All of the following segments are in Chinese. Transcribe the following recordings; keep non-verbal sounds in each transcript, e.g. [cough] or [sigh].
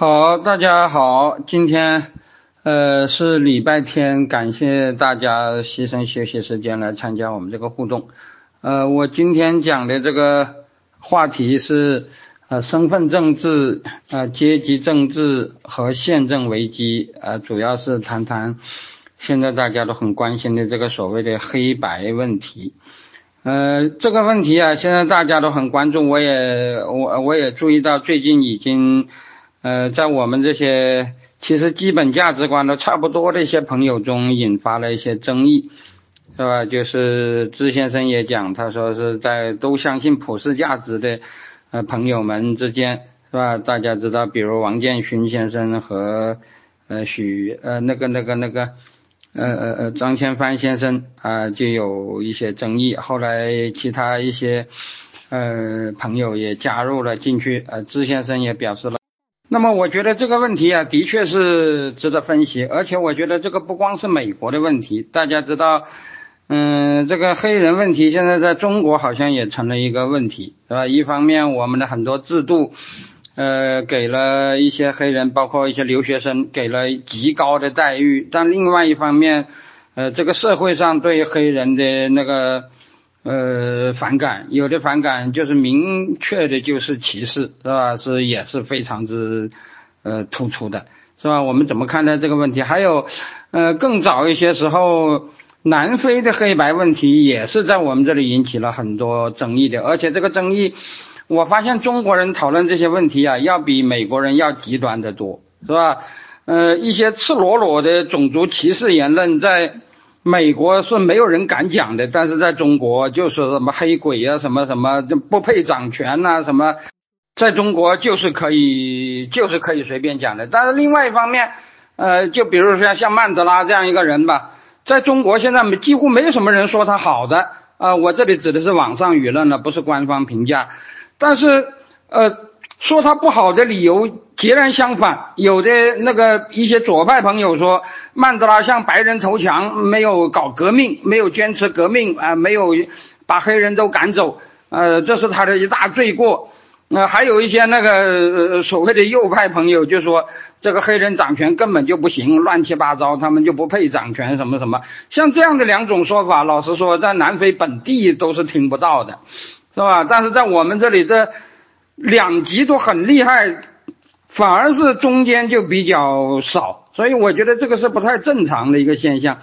好，大家好，今天呃是礼拜天，感谢大家牺牲休息时间来参加我们这个互动。呃，我今天讲的这个话题是呃身份政治、呃阶级政治和宪政危机，呃主要是谈谈现在大家都很关心的这个所谓的黑白问题。呃，这个问题啊，现在大家都很关注，我也我我也注意到最近已经。呃，在我们这些其实基本价值观都差不多的一些朋友中，引发了一些争议，是吧？就是支先生也讲，他说是在都相信普世价值的呃朋友们之间，是吧？大家知道，比如王建勋先生和呃许呃那个那个那个呃呃呃张千帆先生啊，就有一些争议。后来其他一些呃朋友也加入了进去，呃，支先生也表示了。那么我觉得这个问题啊，的确是值得分析，而且我觉得这个不光是美国的问题，大家知道，嗯，这个黑人问题现在在中国好像也成了一个问题，是吧？一方面我们的很多制度，呃，给了一些黑人，包括一些留学生，给了极高的待遇，但另外一方面，呃，这个社会上对黑人的那个。呃，反感有的反感就是明确的，就是歧视，是吧？是也是非常之呃突出的，是吧？我们怎么看待这个问题？还有，呃，更早一些时候，南非的黑白问题也是在我们这里引起了很多争议的，而且这个争议，我发现中国人讨论这些问题啊，要比美国人要极端的多，是吧？呃，一些赤裸裸的种族歧视言论在。美国是没有人敢讲的，但是在中国就是什么黑鬼啊，什么什么就不配掌权呐，什么，在中国就是可以就是可以随便讲的。但是另外一方面，呃，就比如说像曼德拉这样一个人吧，在中国现在没几乎没有什么人说他好的啊，我这里指的是网上舆论了，不是官方评价。但是呃。说他不好的理由截然相反，有的那个一些左派朋友说曼德拉向白人投降，没有搞革命，没有坚持革命啊，没有把黑人都赶走，呃，这是他的一大罪过。那还有一些那个所谓的右派朋友就说这个黑人掌权根本就不行，乱七八糟，他们就不配掌权什么什么。像这样的两种说法，老实说在南非本地都是听不到的，是吧？但是在我们这里这。两极都很厉害，反而是中间就比较少，所以我觉得这个是不太正常的一个现象。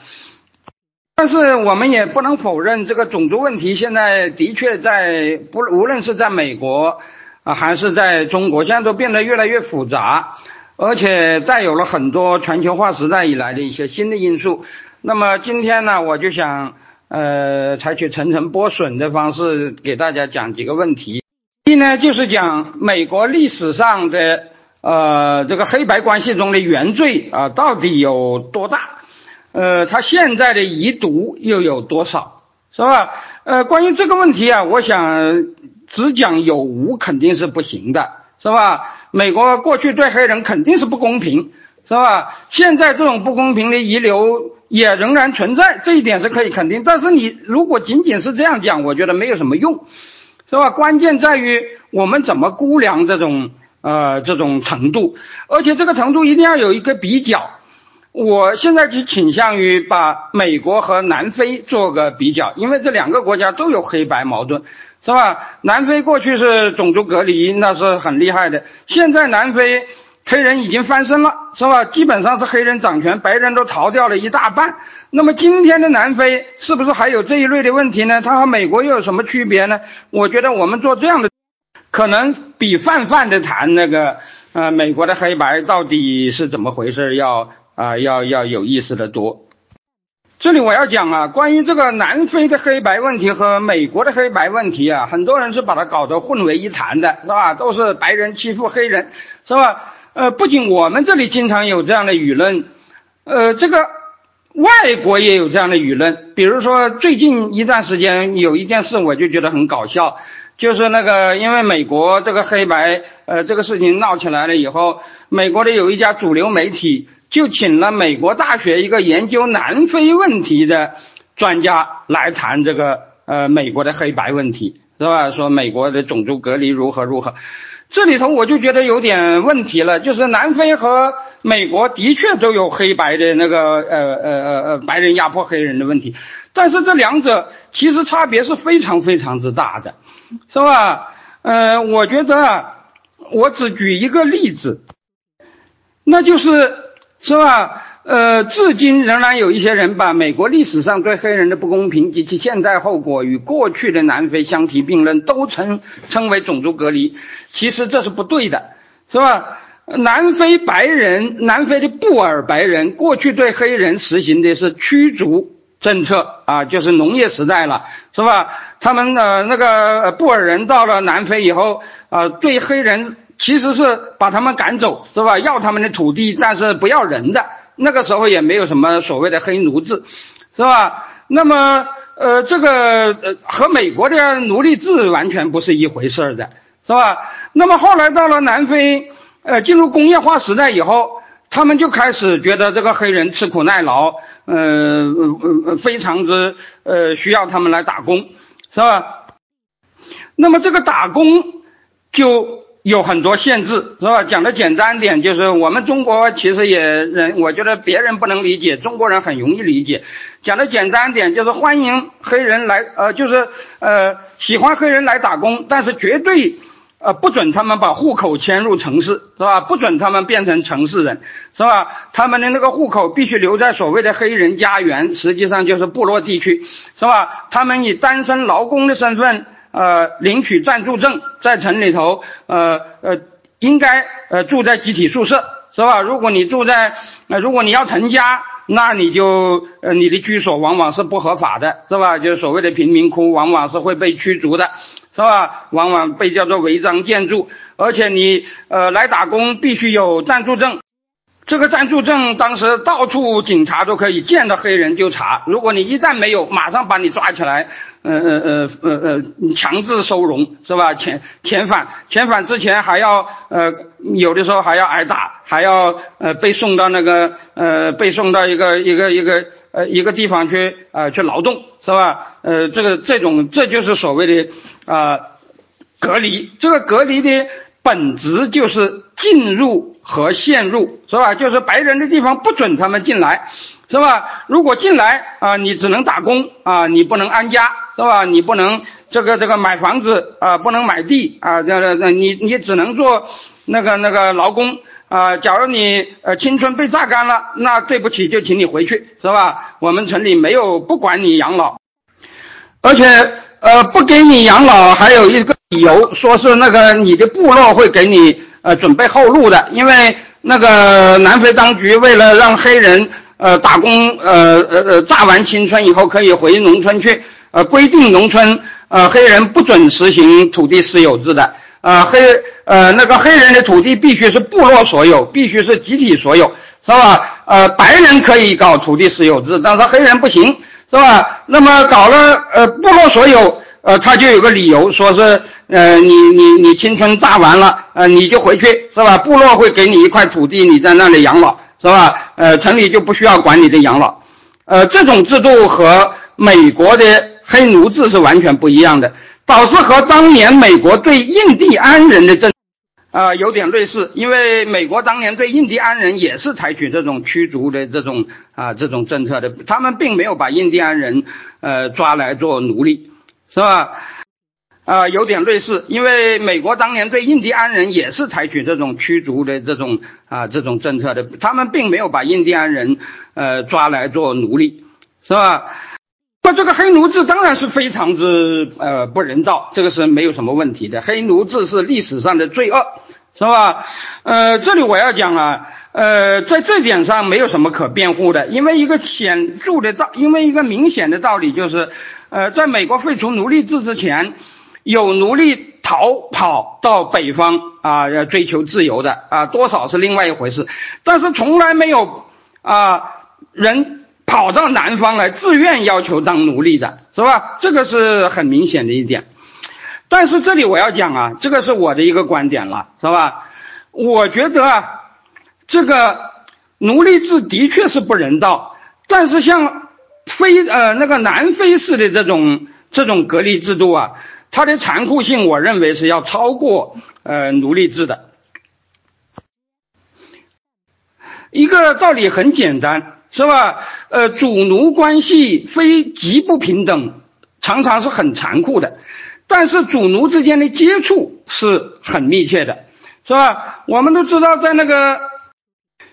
但是我们也不能否认，这个种族问题现在的确在不无论是在美国啊还是在中国，现在都变得越来越复杂，而且带有了很多全球化时代以来的一些新的因素。那么今天呢，我就想呃采取层层剥笋的方式给大家讲几个问题。一呢，就是讲美国历史上的呃这个黑白关系中的原罪啊到底有多大？呃，它现在的遗毒又有多少？是吧？呃，关于这个问题啊，我想只讲有无肯定是不行的，是吧？美国过去对黑人肯定是不公平，是吧？现在这种不公平的遗留也仍然存在，这一点是可以肯定。但是你如果仅仅是这样讲，我觉得没有什么用。是吧？关键在于我们怎么估量这种呃这种程度，而且这个程度一定要有一个比较。我现在就倾向于把美国和南非做个比较，因为这两个国家都有黑白矛盾，是吧？南非过去是种族隔离，那是很厉害的，现在南非。黑人已经翻身了，是吧？基本上是黑人掌权，白人都逃掉了一大半。那么今天的南非是不是还有这一类的问题呢？它和美国又有什么区别呢？我觉得我们做这样的，可能比泛泛的谈那个呃美国的黑白到底是怎么回事要啊要要有意思的多。这里我要讲啊，关于这个南非的黑白问题和美国的黑白问题啊，很多人是把它搞得混为一谈的，是吧？都是白人欺负黑人，是吧？呃，不仅我们这里经常有这样的舆论，呃，这个外国也有这样的舆论。比如说，最近一段时间有一件事，我就觉得很搞笑，就是那个因为美国这个黑白呃这个事情闹起来了以后，美国的有一家主流媒体就请了美国大学一个研究南非问题的专家来谈这个呃美国的黑白问题，是吧？说美国的种族隔离如何如何。这里头我就觉得有点问题了，就是南非和美国的确都有黑白的那个呃呃呃呃白人压迫黑人的问题，但是这两者其实差别是非常非常之大的，是吧？呃，我觉得我只举一个例子，那就是是吧？呃，至今仍然有一些人把美国历史上对黑人的不公平及其现在后果与过去的南非相提并论，都称称为种族隔离。其实这是不对的，是吧？南非白人，南非的布尔白人，过去对黑人实行的是驱逐政策啊，就是农业时代了，是吧？他们呃那个布尔人到了南非以后啊，对黑人其实是把他们赶走，是吧？要他们的土地，但是不要人的。那个时候也没有什么所谓的黑奴制，是吧？那么，呃，这个呃和美国的奴隶制完全不是一回事儿的，是吧？那么后来到了南非，呃，进入工业化时代以后，他们就开始觉得这个黑人吃苦耐劳，呃呃非常之呃需要他们来打工，是吧？那么这个打工就。有很多限制，是吧？讲的简单点，就是我们中国其实也人，我觉得别人不能理解，中国人很容易理解。讲的简单点，就是欢迎黑人来，呃，就是呃喜欢黑人来打工，但是绝对呃不准他们把户口迁入城市，是吧？不准他们变成城市人，是吧？他们的那个户口必须留在所谓的黑人家园，实际上就是部落地区，是吧？他们以单身劳工的身份。呃，领取暂住证，在城里头，呃呃，应该呃住在集体宿舍，是吧？如果你住在，呃，如果你要成家，那你就呃你的居所往往是不合法的，是吧？就是所谓的贫民窟，往往是会被驱逐的，是吧？往往被叫做违章建筑，而且你呃来打工必须有暂住证。这个暂住证当时到处警察都可以见到黑人就查，如果你一旦没有，马上把你抓起来，呃呃呃呃呃，强制收容是吧？遣遣返，遣返之前还要呃有的时候还要挨打，还要呃被送到那个呃被送到一个一个一个呃一个地方去呃去劳动是吧？呃这个这种这就是所谓的啊隔离，这个隔离的本质就是进入。和陷入是吧？就是白人的地方不准他们进来，是吧？如果进来啊，你只能打工啊，你不能安家，是吧？你不能这个这个买房子啊，不能买地啊，这这这你你只能做那个那个劳工啊。假如你呃青春被榨干了，那对不起，就请你回去，是吧？我们城里没有不管你养老，而且呃不给你养老还有一个理由，说是那个你的部落会给你。呃，准备后路的，因为那个南非当局为了让黑人呃打工，呃呃呃榨完青春以后可以回农村去，呃规定农村呃黑人不准实行土地私有制的，呃黑呃那个黑人的土地必须是部落所有，必须是集体所有，是吧？呃白人可以搞土地私有制，但是黑人不行，是吧？那么搞了呃部落所有。呃，他就有个理由，说是，呃，你你你青春榨完了，呃，你就回去是吧？部落会给你一块土地，你在那里养老是吧？呃，城里就不需要管你的养老，呃，这种制度和美国的黑奴制是完全不一样的，倒是和当年美国对印第安人的政，啊，有点类似，因为美国当年对印第安人也是采取这种驱逐的这种啊这种政策的，他们并没有把印第安人呃抓来做奴隶。是吧？啊，有点类似，因为美国当年对印第安人也是采取这种驱逐的这种啊这种政策的，他们并没有把印第安人呃抓来做奴隶，是吧？那这个黑奴制当然是非常之呃不人道，这个是没有什么问题的。黑奴制是历史上的罪恶，是吧？呃，这里我要讲啊，呃，在这点上没有什么可辩护的，因为一个显著的道，因为一个明显的道理就是。呃，在美国废除奴隶制之前，有奴隶逃跑到北方啊，要追求自由的啊，多少是另外一回事。但是从来没有啊人跑到南方来自愿要求当奴隶的，是吧？这个是很明显的一点。但是这里我要讲啊，这个是我的一个观点了，是吧？我觉得啊，这个奴隶制的确是不人道，但是像。非呃那个南非式的这种这种隔离制度啊，它的残酷性，我认为是要超过呃奴隶制的。一个道理很简单，是吧？呃，主奴关系非极不平等，常常是很残酷的。但是主奴之间的接触是很密切的，是吧？我们都知道，在那个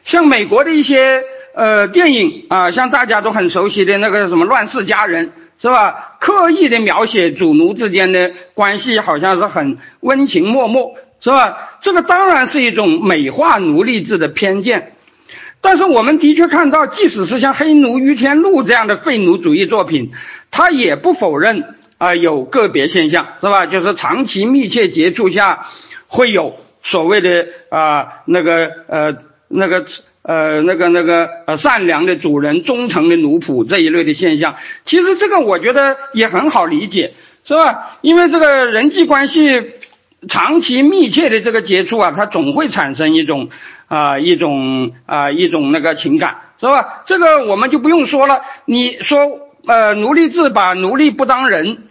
像美国的一些呃电影啊，像大家都很熟悉的那个什么《乱世佳人》，是吧？刻意的描写主奴之间的关系，好像是很温情脉脉，是吧？这个当然是一种美化奴隶制的偏见。但是我们的确看到，即使是像《黑奴于天禄》这样的废奴主义作品，他也不否认啊有个别现象，是吧？就是长期密切接触下，会有所谓的啊那个呃那个呃那个那个呃善良的主人、忠诚的奴仆这一类的现象。其实这个我觉得也很好理解，是吧？因为这个人际关系长期密切的这个接触啊，它总会产生一种。啊，一种啊，一种那个情感是吧？这个我们就不用说了。你说，呃，奴隶制把奴隶不当人，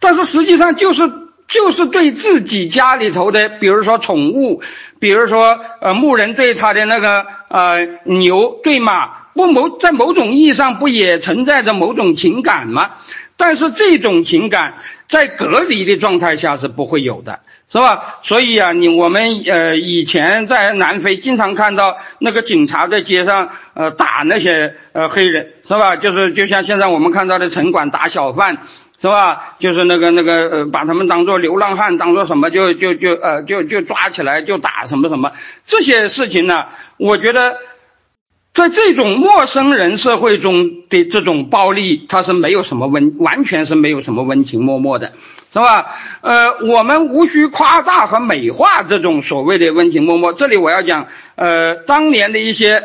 但是实际上就是就是对自己家里头的，比如说宠物，比如说呃牧人对他的那个呃牛对马，不某在某种意义上不也存在着某种情感吗？但是这种情感在隔离的状态下是不会有的。是吧？所以啊，你我们呃以前在南非经常看到那个警察在街上呃打那些呃黑人，是吧？就是就像现在我们看到的城管打小贩，是吧？就是那个那个呃把他们当做流浪汉，当做什么就就就呃就就抓起来就打什么什么这些事情呢？我觉得。在这种陌生人社会中的这种暴力，它是没有什么温，完全是没有什么温情脉脉的，是吧？呃，我们无需夸大和美化这种所谓的温情脉脉。这里我要讲，呃，当年的一些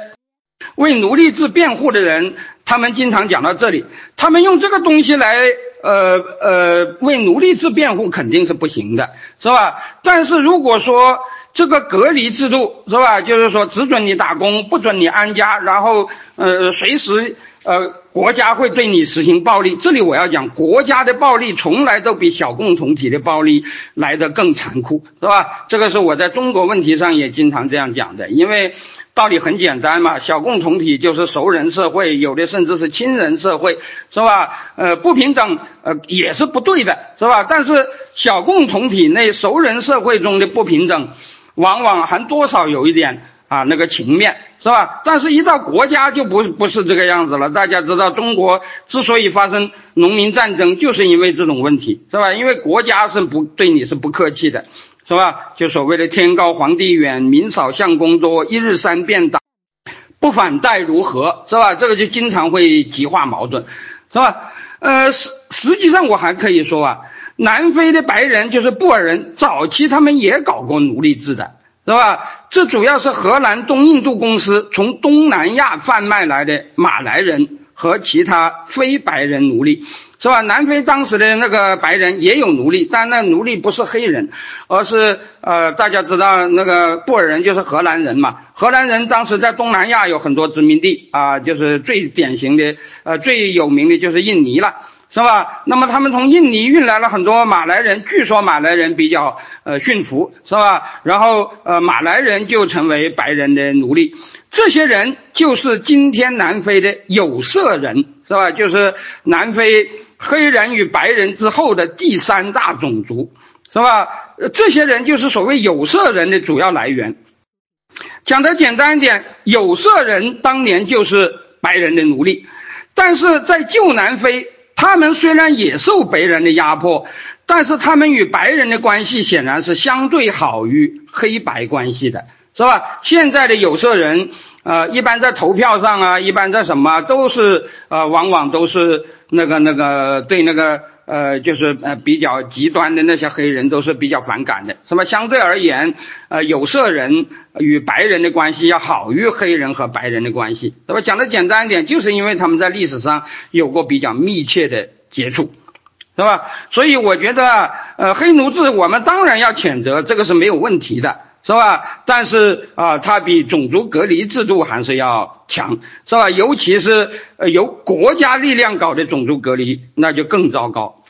为奴隶制辩护的人，他们经常讲到这里，他们用这个东西来，呃呃，为奴隶制辩护肯定是不行的，是吧？但是如果说，这个隔离制度是吧？就是说只准你打工，不准你安家，然后呃，随时呃，国家会对你实行暴力。这里我要讲，国家的暴力从来都比小共同体的暴力来得更残酷，是吧？这个是我在中国问题上也经常这样讲的，因为道理很简单嘛，小共同体就是熟人社会，有的甚至是亲人社会，是吧？呃，不平等呃也是不对的，是吧？但是小共同体内熟人社会中的不平等。往往还多少有一点啊那个情面是吧？但是，一到国家就不不是这个样子了。大家知道，中国之所以发生农民战争，就是因为这种问题，是吧？因为国家是不对你是不客气的，是吧？就所谓的天高皇帝远，民少相公多，一日三变打，不反待如何，是吧？这个就经常会激化矛盾，是吧？呃，实实际上我还可以说啊。南非的白人就是布尔人，早期他们也搞过奴隶制的，是吧？这主要是荷兰东印度公司从东南亚贩卖来的马来人和其他非白人奴隶，是吧？南非当时的那个白人也有奴隶，但那奴隶不是黑人，而是呃，大家知道那个布尔人就是荷兰人嘛？荷兰人当时在东南亚有很多殖民地啊，就是最典型的呃最有名的就是印尼了。是吧？那么他们从印尼运来了很多马来人，据说马来人比较呃驯服，是吧？然后呃马来人就成为白人的奴隶，这些人就是今天南非的有色人，是吧？就是南非黑人与白人之后的第三大种族，是吧？这些人就是所谓有色人的主要来源。讲的简单一点，有色人当年就是白人的奴隶，但是在旧南非。他们虽然也受白人的压迫，但是他们与白人的关系显然是相对好于黑白关系的，是吧？现在的有色人，呃，一般在投票上啊，一般在什么都是，呃，往往都是那个那个对那个。呃，就是呃比较极端的那些黑人都是比较反感的，什么？相对而言，呃，有色人与白人的关系要好于黑人和白人的关系，是吧？讲的简单一点，就是因为他们在历史上有过比较密切的接触，是吧？所以我觉得，呃，黑奴制我们当然要谴责，这个是没有问题的，是吧？但是啊，它比种族隔离制度还是要强，是吧？尤其是呃由国家力量搞的种族隔离，那就更糟糕。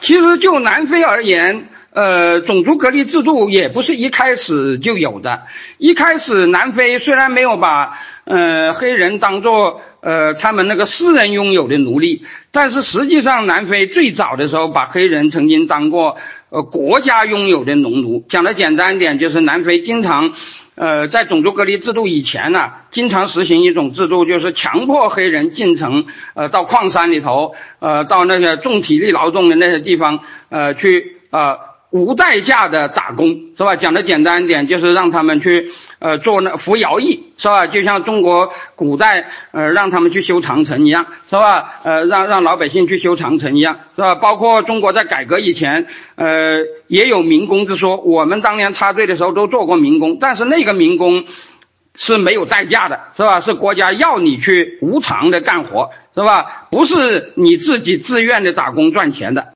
其实就南非而言，呃，种族隔离制度也不是一开始就有的。一开始，南非虽然没有把呃黑人当做呃他们那个私人拥有的奴隶，但是实际上，南非最早的时候把黑人曾经当过呃国家拥有的农奴。讲的简单一点，就是南非经常。呃，在种族隔离制度以前呢，经常实行一种制度，就是强迫黑人进城，呃，到矿山里头，呃，到那些重体力劳动的那些地方，呃，去呃无代价的打工，是吧？讲的简单一点，就是让他们去。呃，做那服徭役是吧？就像中国古代呃让他们去修长城一样，是吧？呃，让让老百姓去修长城一样，是吧？包括中国在改革以前，呃，也有民工之说。我们当年插队的时候都做过民工，但是那个民工是没有代价的，是吧？是国家要你去无偿的干活，是吧？不是你自己自愿的打工赚钱的。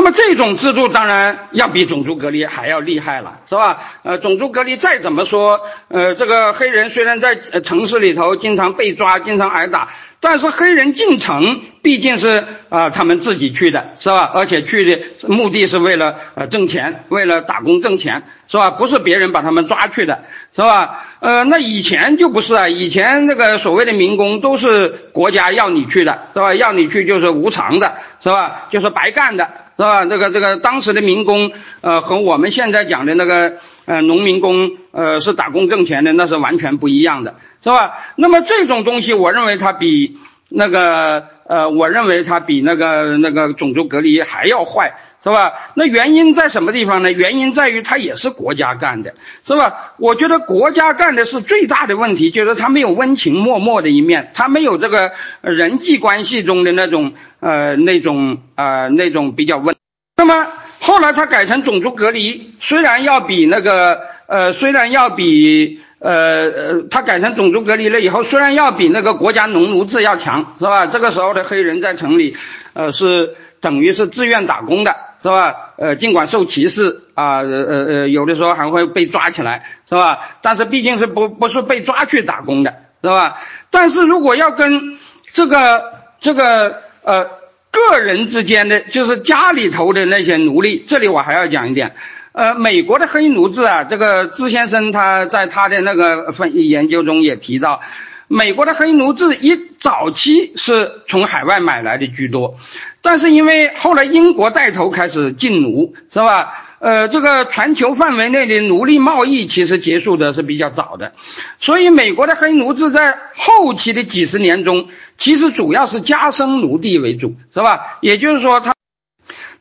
那么这种制度当然要比种族隔离还要厉害了，是吧？呃，种族隔离再怎么说，呃，这个黑人虽然在城市里头经常被抓、经常挨打，但是黑人进城毕竟是啊他们自己去的，是吧？而且去的目的是为了呃挣钱，为了打工挣钱，是吧？不是别人把他们抓去的，是吧？呃，那以前就不是啊，以前这个所谓的民工都是国家要你去的，是吧？要你去就是无偿的，是吧？就是白干的。是吧？这个这个当时的民工，呃，和我们现在讲的那个呃农民工，呃，是打工挣钱的，那是完全不一样的，是吧？那么这种东西，我认为它比那个呃，我认为它比那个那个种族隔离还要坏。是吧？那原因在什么地方呢？原因在于他也是国家干的，是吧？我觉得国家干的是最大的问题，就是他没有温情脉脉的一面，他没有这个人际关系中的那种呃那种呃那种比较温。那么后来他改成种族隔离，虽然要比那个呃虽然要比呃呃他改成种族隔离了以后，虽然要比那个国家农奴制要强，是吧？这个时候的黑人在城里呃是等于是自愿打工的。是吧？呃，尽管受歧视啊，呃呃呃，有的时候还会被抓起来，是吧？但是毕竟是不不是被抓去打工的，是吧？但是如果要跟这个这个呃个人之间的，就是家里头的那些奴隶，这里我还要讲一点，呃，美国的黑奴制啊，这个资先生他在他的那个分研究中也提到。美国的黑奴制一早期是从海外买来的居多，但是因为后来英国带头开始禁奴，是吧？呃，这个全球范围内的奴隶贸易其实结束的是比较早的，所以美国的黑奴制在后期的几十年中，其实主要是加生奴隶为主，是吧？也就是说，他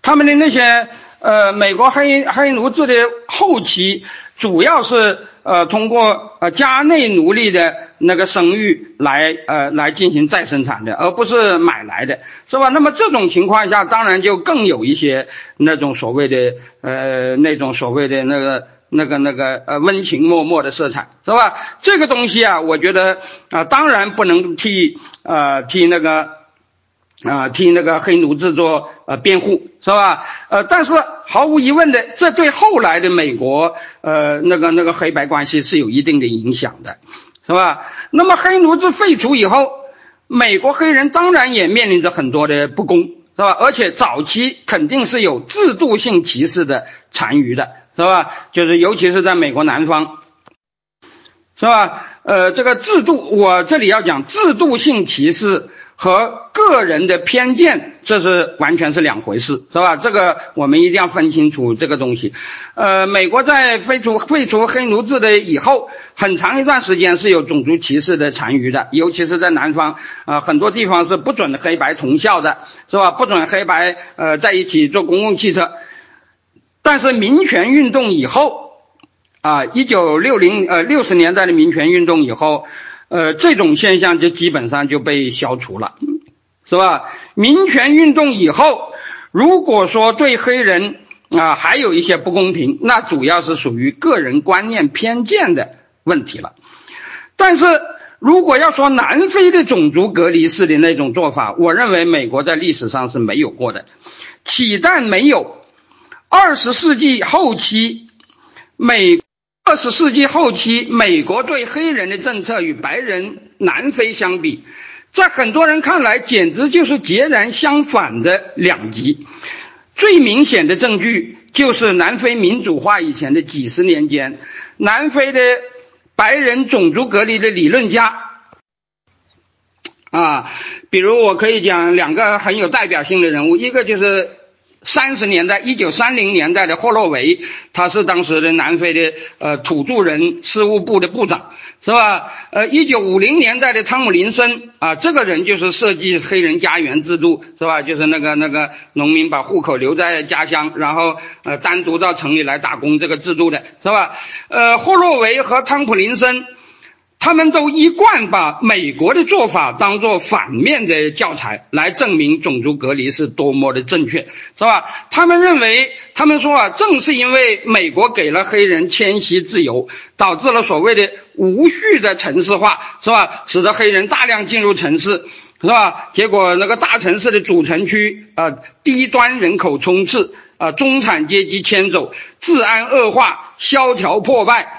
他们的那些呃，美国黑黑奴制的后期主要是。呃，通过呃家内奴隶的那个生育来呃来进行再生产的，而不是买来的，是吧？那么这种情况下，当然就更有一些那种所谓的呃那种所谓的那个那个那个呃温情脉脉的色彩，是吧？这个东西啊，我觉得啊，当然不能替呃替那个。啊，替那个黑奴制作呃辩护是吧？呃，但是毫无疑问的，这对后来的美国呃那个那个黑白关系是有一定的影响的，是吧？那么黑奴制废除以后，美国黑人当然也面临着很多的不公，是吧？而且早期肯定是有制度性歧视的残余的，是吧？就是尤其是在美国南方，是吧？呃，这个制度，我这里要讲制度性歧视。和个人的偏见，这是完全是两回事，是吧？这个我们一定要分清楚这个东西。呃，美国在废除废除黑奴制的以后，很长一段时间是有种族歧视的残余的，尤其是在南方啊，很多地方是不准黑白同校的，是吧？不准黑白呃在一起坐公共汽车。但是民权运动以后，啊，一九六零呃六十年代的民权运动以后。呃，这种现象就基本上就被消除了，是吧？民权运动以后，如果说对黑人啊还有一些不公平，那主要是属于个人观念偏见的问题了。但是如果要说南非的种族隔离式的那种做法，我认为美国在历史上是没有过的。岂但没有，二十世纪后期美。二十世纪后期，美国对黑人的政策与白人南非相比，在很多人看来，简直就是截然相反的两极。最明显的证据就是南非民主化以前的几十年间，南非的白人种族隔离的理论家，啊，比如我可以讲两个很有代表性的人物，一个就是。三十年代，一九三零年代的霍洛维，他是当时的南非的呃土著人事务部的部长，是吧？呃，一九五零年代的汤姆林森啊，这个人就是设计黑人家园制度，是吧？就是那个那个农民把户口留在家乡，然后呃单独到城里来打工这个制度的，是吧？呃，霍洛维和汤普林森。他们都一贯把美国的做法当做反面的教材，来证明种族隔离是多么的正确，是吧？他们认为，他们说啊，正是因为美国给了黑人迁徙自由，导致了所谓的无序的城市化，是吧？使得黑人大量进入城市，是吧？结果那个大城市的主城区啊，低端人口冲刺啊，中产阶级迁走，治安恶化，萧条破败。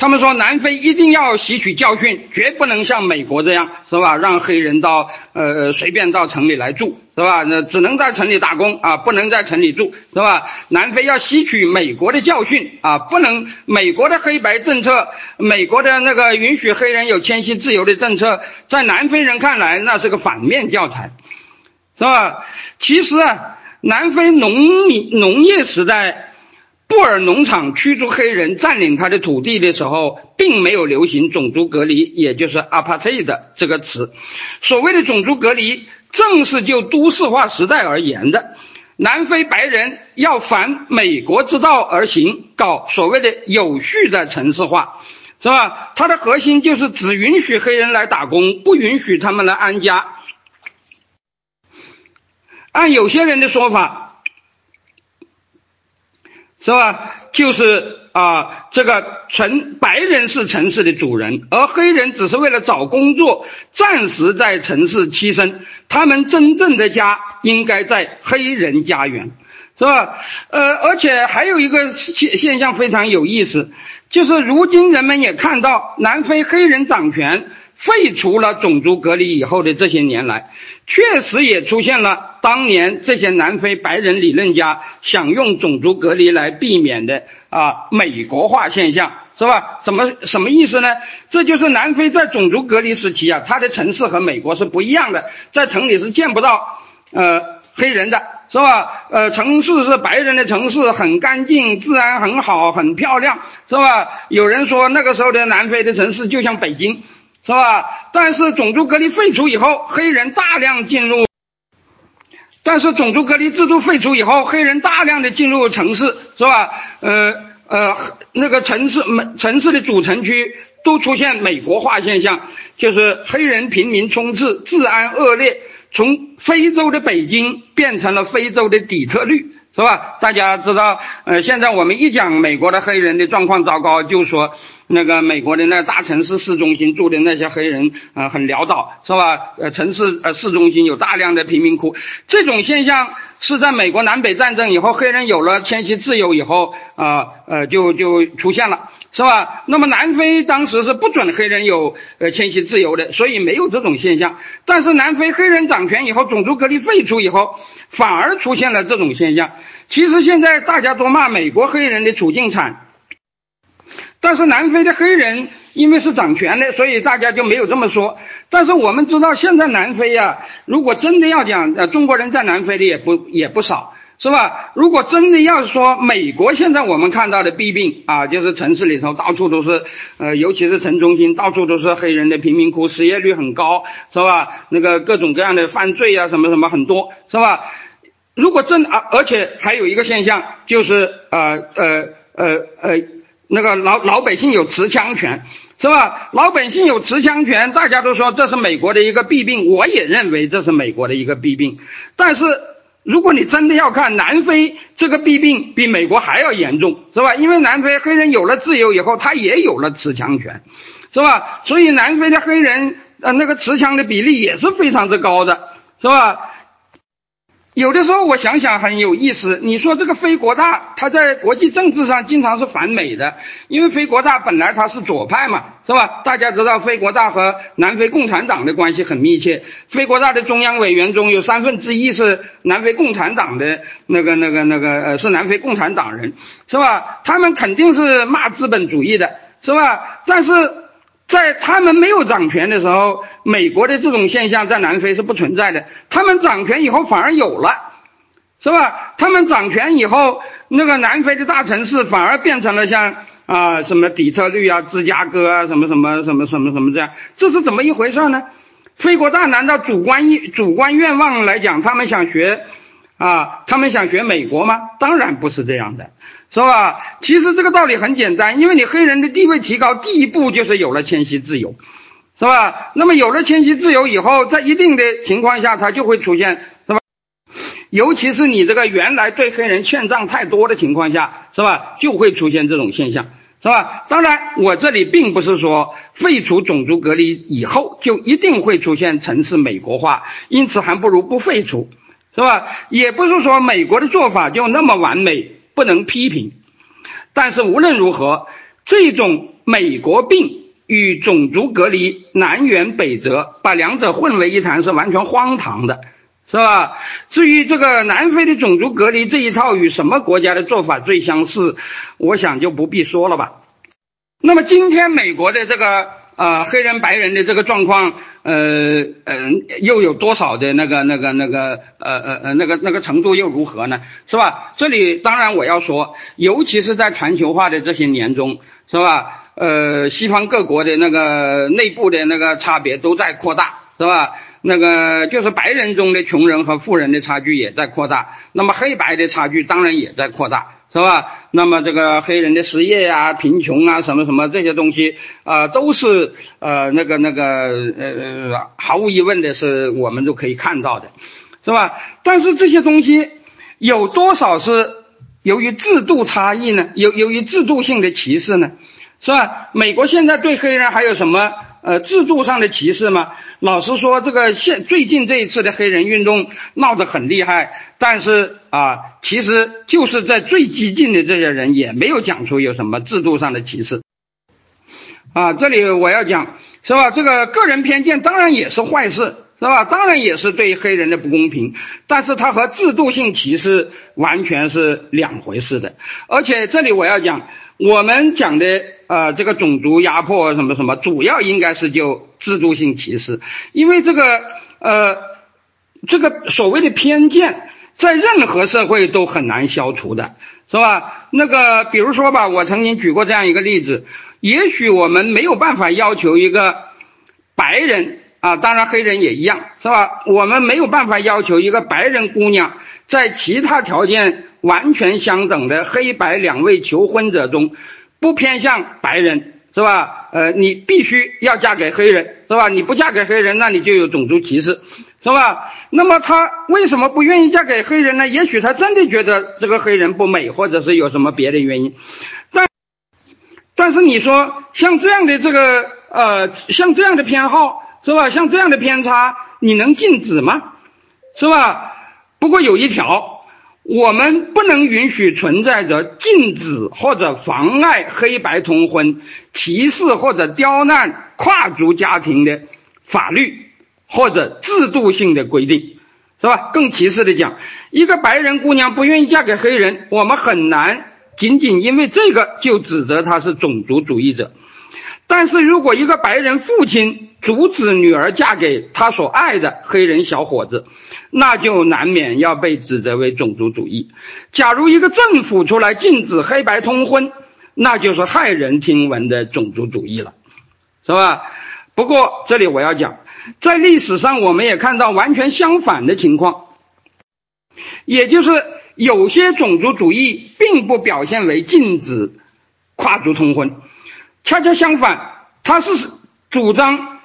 他们说，南非一定要吸取教训，绝不能像美国这样，是吧？让黑人到呃随便到城里来住，是吧？那只能在城里打工啊，不能在城里住，是吧？南非要吸取美国的教训啊，不能美国的黑白政策，美国的那个允许黑人有迁徙自由的政策，在南非人看来那是个反面教材，是吧？其实啊，南非农民农业时代。布尔农场驱逐黑人占领他的土地的时候，并没有流行种族隔离，也就是 apartheid 这个词。所谓的种族隔离，正是就都市化时代而言的。南非白人要反美国之道而行，搞所谓的有序的城市化，是吧？它的核心就是只允许黑人来打工，不允许他们来安家。按有些人的说法。是吧？就是啊，这个城白人是城市的主人，而黑人只是为了找工作，暂时在城市栖身。他们真正的家应该在黑人家园，是吧？呃，而且还有一个现现象非常有意思，就是如今人们也看到，南非黑人掌权。废除了种族隔离以后的这些年来，确实也出现了当年这些南非白人理论家想用种族隔离来避免的啊美国化现象，是吧？怎么什么意思呢？这就是南非在种族隔离时期啊，它的城市和美国是不一样的，在城里是见不到呃黑人的，是吧？呃，城市是白人的城市，很干净，治安很好，很漂亮，是吧？有人说那个时候的南非的城市就像北京。是吧？但是种族隔离废除以后，黑人大量进入。但是种族隔离制度废除以后，黑人大量的进入城市，是吧？呃呃，那个城市城市的主城区都出现美国化现象，就是黑人平民冲刺，治安恶劣，从非洲的北京变成了非洲的底特律。是吧？大家知道，呃，现在我们一讲美国的黑人的状况糟糕，就说那个美国的那大城市市中心住的那些黑人啊，很潦倒，是吧？呃，城市呃市中心有大量的贫民窟，这种现象是在美国南北战争以后，黑人有了迁徙自由以后啊，呃，就就出现了。是吧？那么南非当时是不准黑人有呃迁徙自由的，所以没有这种现象。但是南非黑人掌权以后，种族隔离废除以后，反而出现了这种现象。其实现在大家都骂美国黑人的处境惨，但是南非的黑人因为是掌权的，所以大家就没有这么说。但是我们知道，现在南非呀，如果真的要讲，呃，中国人在南非的也不也不少。是吧？如果真的要说美国现在我们看到的弊病啊，就是城市里头到处都是，呃，尤其是城中心到处都是黑人的贫民窟，失业率很高，是吧？那个各种各样的犯罪啊，什么什么很多，是吧？如果真啊，而且还有一个现象就是呃呃呃呃，那个老老百姓有持枪权，是吧？老百姓有持枪权，大家都说这是美国的一个弊病，我也认为这是美国的一个弊病，但是。如果你真的要看南非这个弊病比美国还要严重，是吧？因为南非黑人有了自由以后，他也有了持枪权，是吧？所以南非的黑人呃那个持枪的比例也是非常之高的，是吧？有的时候我想想很有意思。你说这个非国大，他在国际政治上经常是反美的，因为非国大本来他是左派嘛，是吧？大家知道非国大和南非共产党的关系很密切，非国大的中央委员中有三分之一是南非共产党的那个、那个、那个呃，是南非共产党人，是吧？他们肯定是骂资本主义的，是吧？但是。在他们没有掌权的时候，美国的这种现象在南非是不存在的。他们掌权以后反而有了，是吧？他们掌权以后，那个南非的大城市反而变成了像啊什么底特律啊、芝加哥啊什么什么什么什么什么这样，这是怎么一回事呢？非国大难道主观意主观愿望来讲，他们想学啊，他们想学美国吗？当然不是这样的。是吧？其实这个道理很简单，因为你黑人的地位提高，第一步就是有了迁徙自由，是吧？那么有了迁徙自由以后，在一定的情况下，它就会出现，是吧？尤其是你这个原来对黑人欠账太多的情况下，是吧？就会出现这种现象，是吧？当然，我这里并不是说废除种族隔离以后就一定会出现城市美国化，因此还不如不废除，是吧？也不是说美国的做法就那么完美。不能批评，但是无论如何，这种美国病与种族隔离南辕北辙，把两者混为一谈是完全荒唐的，是吧？至于这个南非的种族隔离这一套与什么国家的做法最相似，我想就不必说了吧。那么今天美国的这个。啊，黑人白人的这个状况，呃嗯，又有多少的那个那个那个呃呃呃那个那个程度又如何呢？是吧？这里当然我要说，尤其是在全球化的这些年中，是吧？呃，西方各国的那个内部的那个差别都在扩大，是吧？那个就是白人中的穷人和富人的差距也在扩大，那么黑白的差距当然也在扩大。是吧？那么这个黑人的失业呀、贫穷啊、什么什么这些东西啊，都是呃那个那个呃，毫无疑问的是我们都可以看到的，是吧？但是这些东西有多少是由于制度差异呢？由由于制度性的歧视呢？是吧？美国现在对黑人还有什么？呃，制度上的歧视吗？老实说，这个现最近这一次的黑人运动闹得很厉害，但是啊，其实就是在最激进的这些人也没有讲出有什么制度上的歧视。啊，这里我要讲是吧？这个个人偏见当然也是坏事，是吧？当然也是对黑人的不公平，但是它和制度性歧视完全是两回事的。而且这里我要讲，我们讲的。呃，这个种族压迫什么什么，主要应该是就制度性歧视，因为这个呃，这个所谓的偏见，在任何社会都很难消除的，是吧？那个比如说吧，我曾经举过这样一个例子，也许我们没有办法要求一个白人啊，当然黑人也一样，是吧？我们没有办法要求一个白人姑娘在其他条件完全相等的黑白两位求婚者中。不偏向白人是吧？呃，你必须要嫁给黑人是吧？你不嫁给黑人，那你就有种族歧视是吧？那么他为什么不愿意嫁给黑人呢？也许他真的觉得这个黑人不美，或者是有什么别的原因。但但是你说像这样的这个呃，像这样的偏好是吧？像这样的偏差，你能禁止吗？是吧？不过有一条。我们不能允许存在着禁止或者妨碍黑白通婚、歧视或者刁难跨族家庭的法律或者制度性的规定，是吧？更歧视的讲，一个白人姑娘不愿意嫁给黑人，我们很难仅仅因为这个就指责她是种族主义者。但是如果一个白人父亲阻止女儿嫁给他所爱的黑人小伙子，那就难免要被指责为种族主义。假如一个政府出来禁止黑白通婚，那就是骇人听闻的种族主义了，是吧？不过这里我要讲，在历史上我们也看到完全相反的情况，也就是有些种族主义并不表现为禁止跨族通婚。恰恰相反，他是主张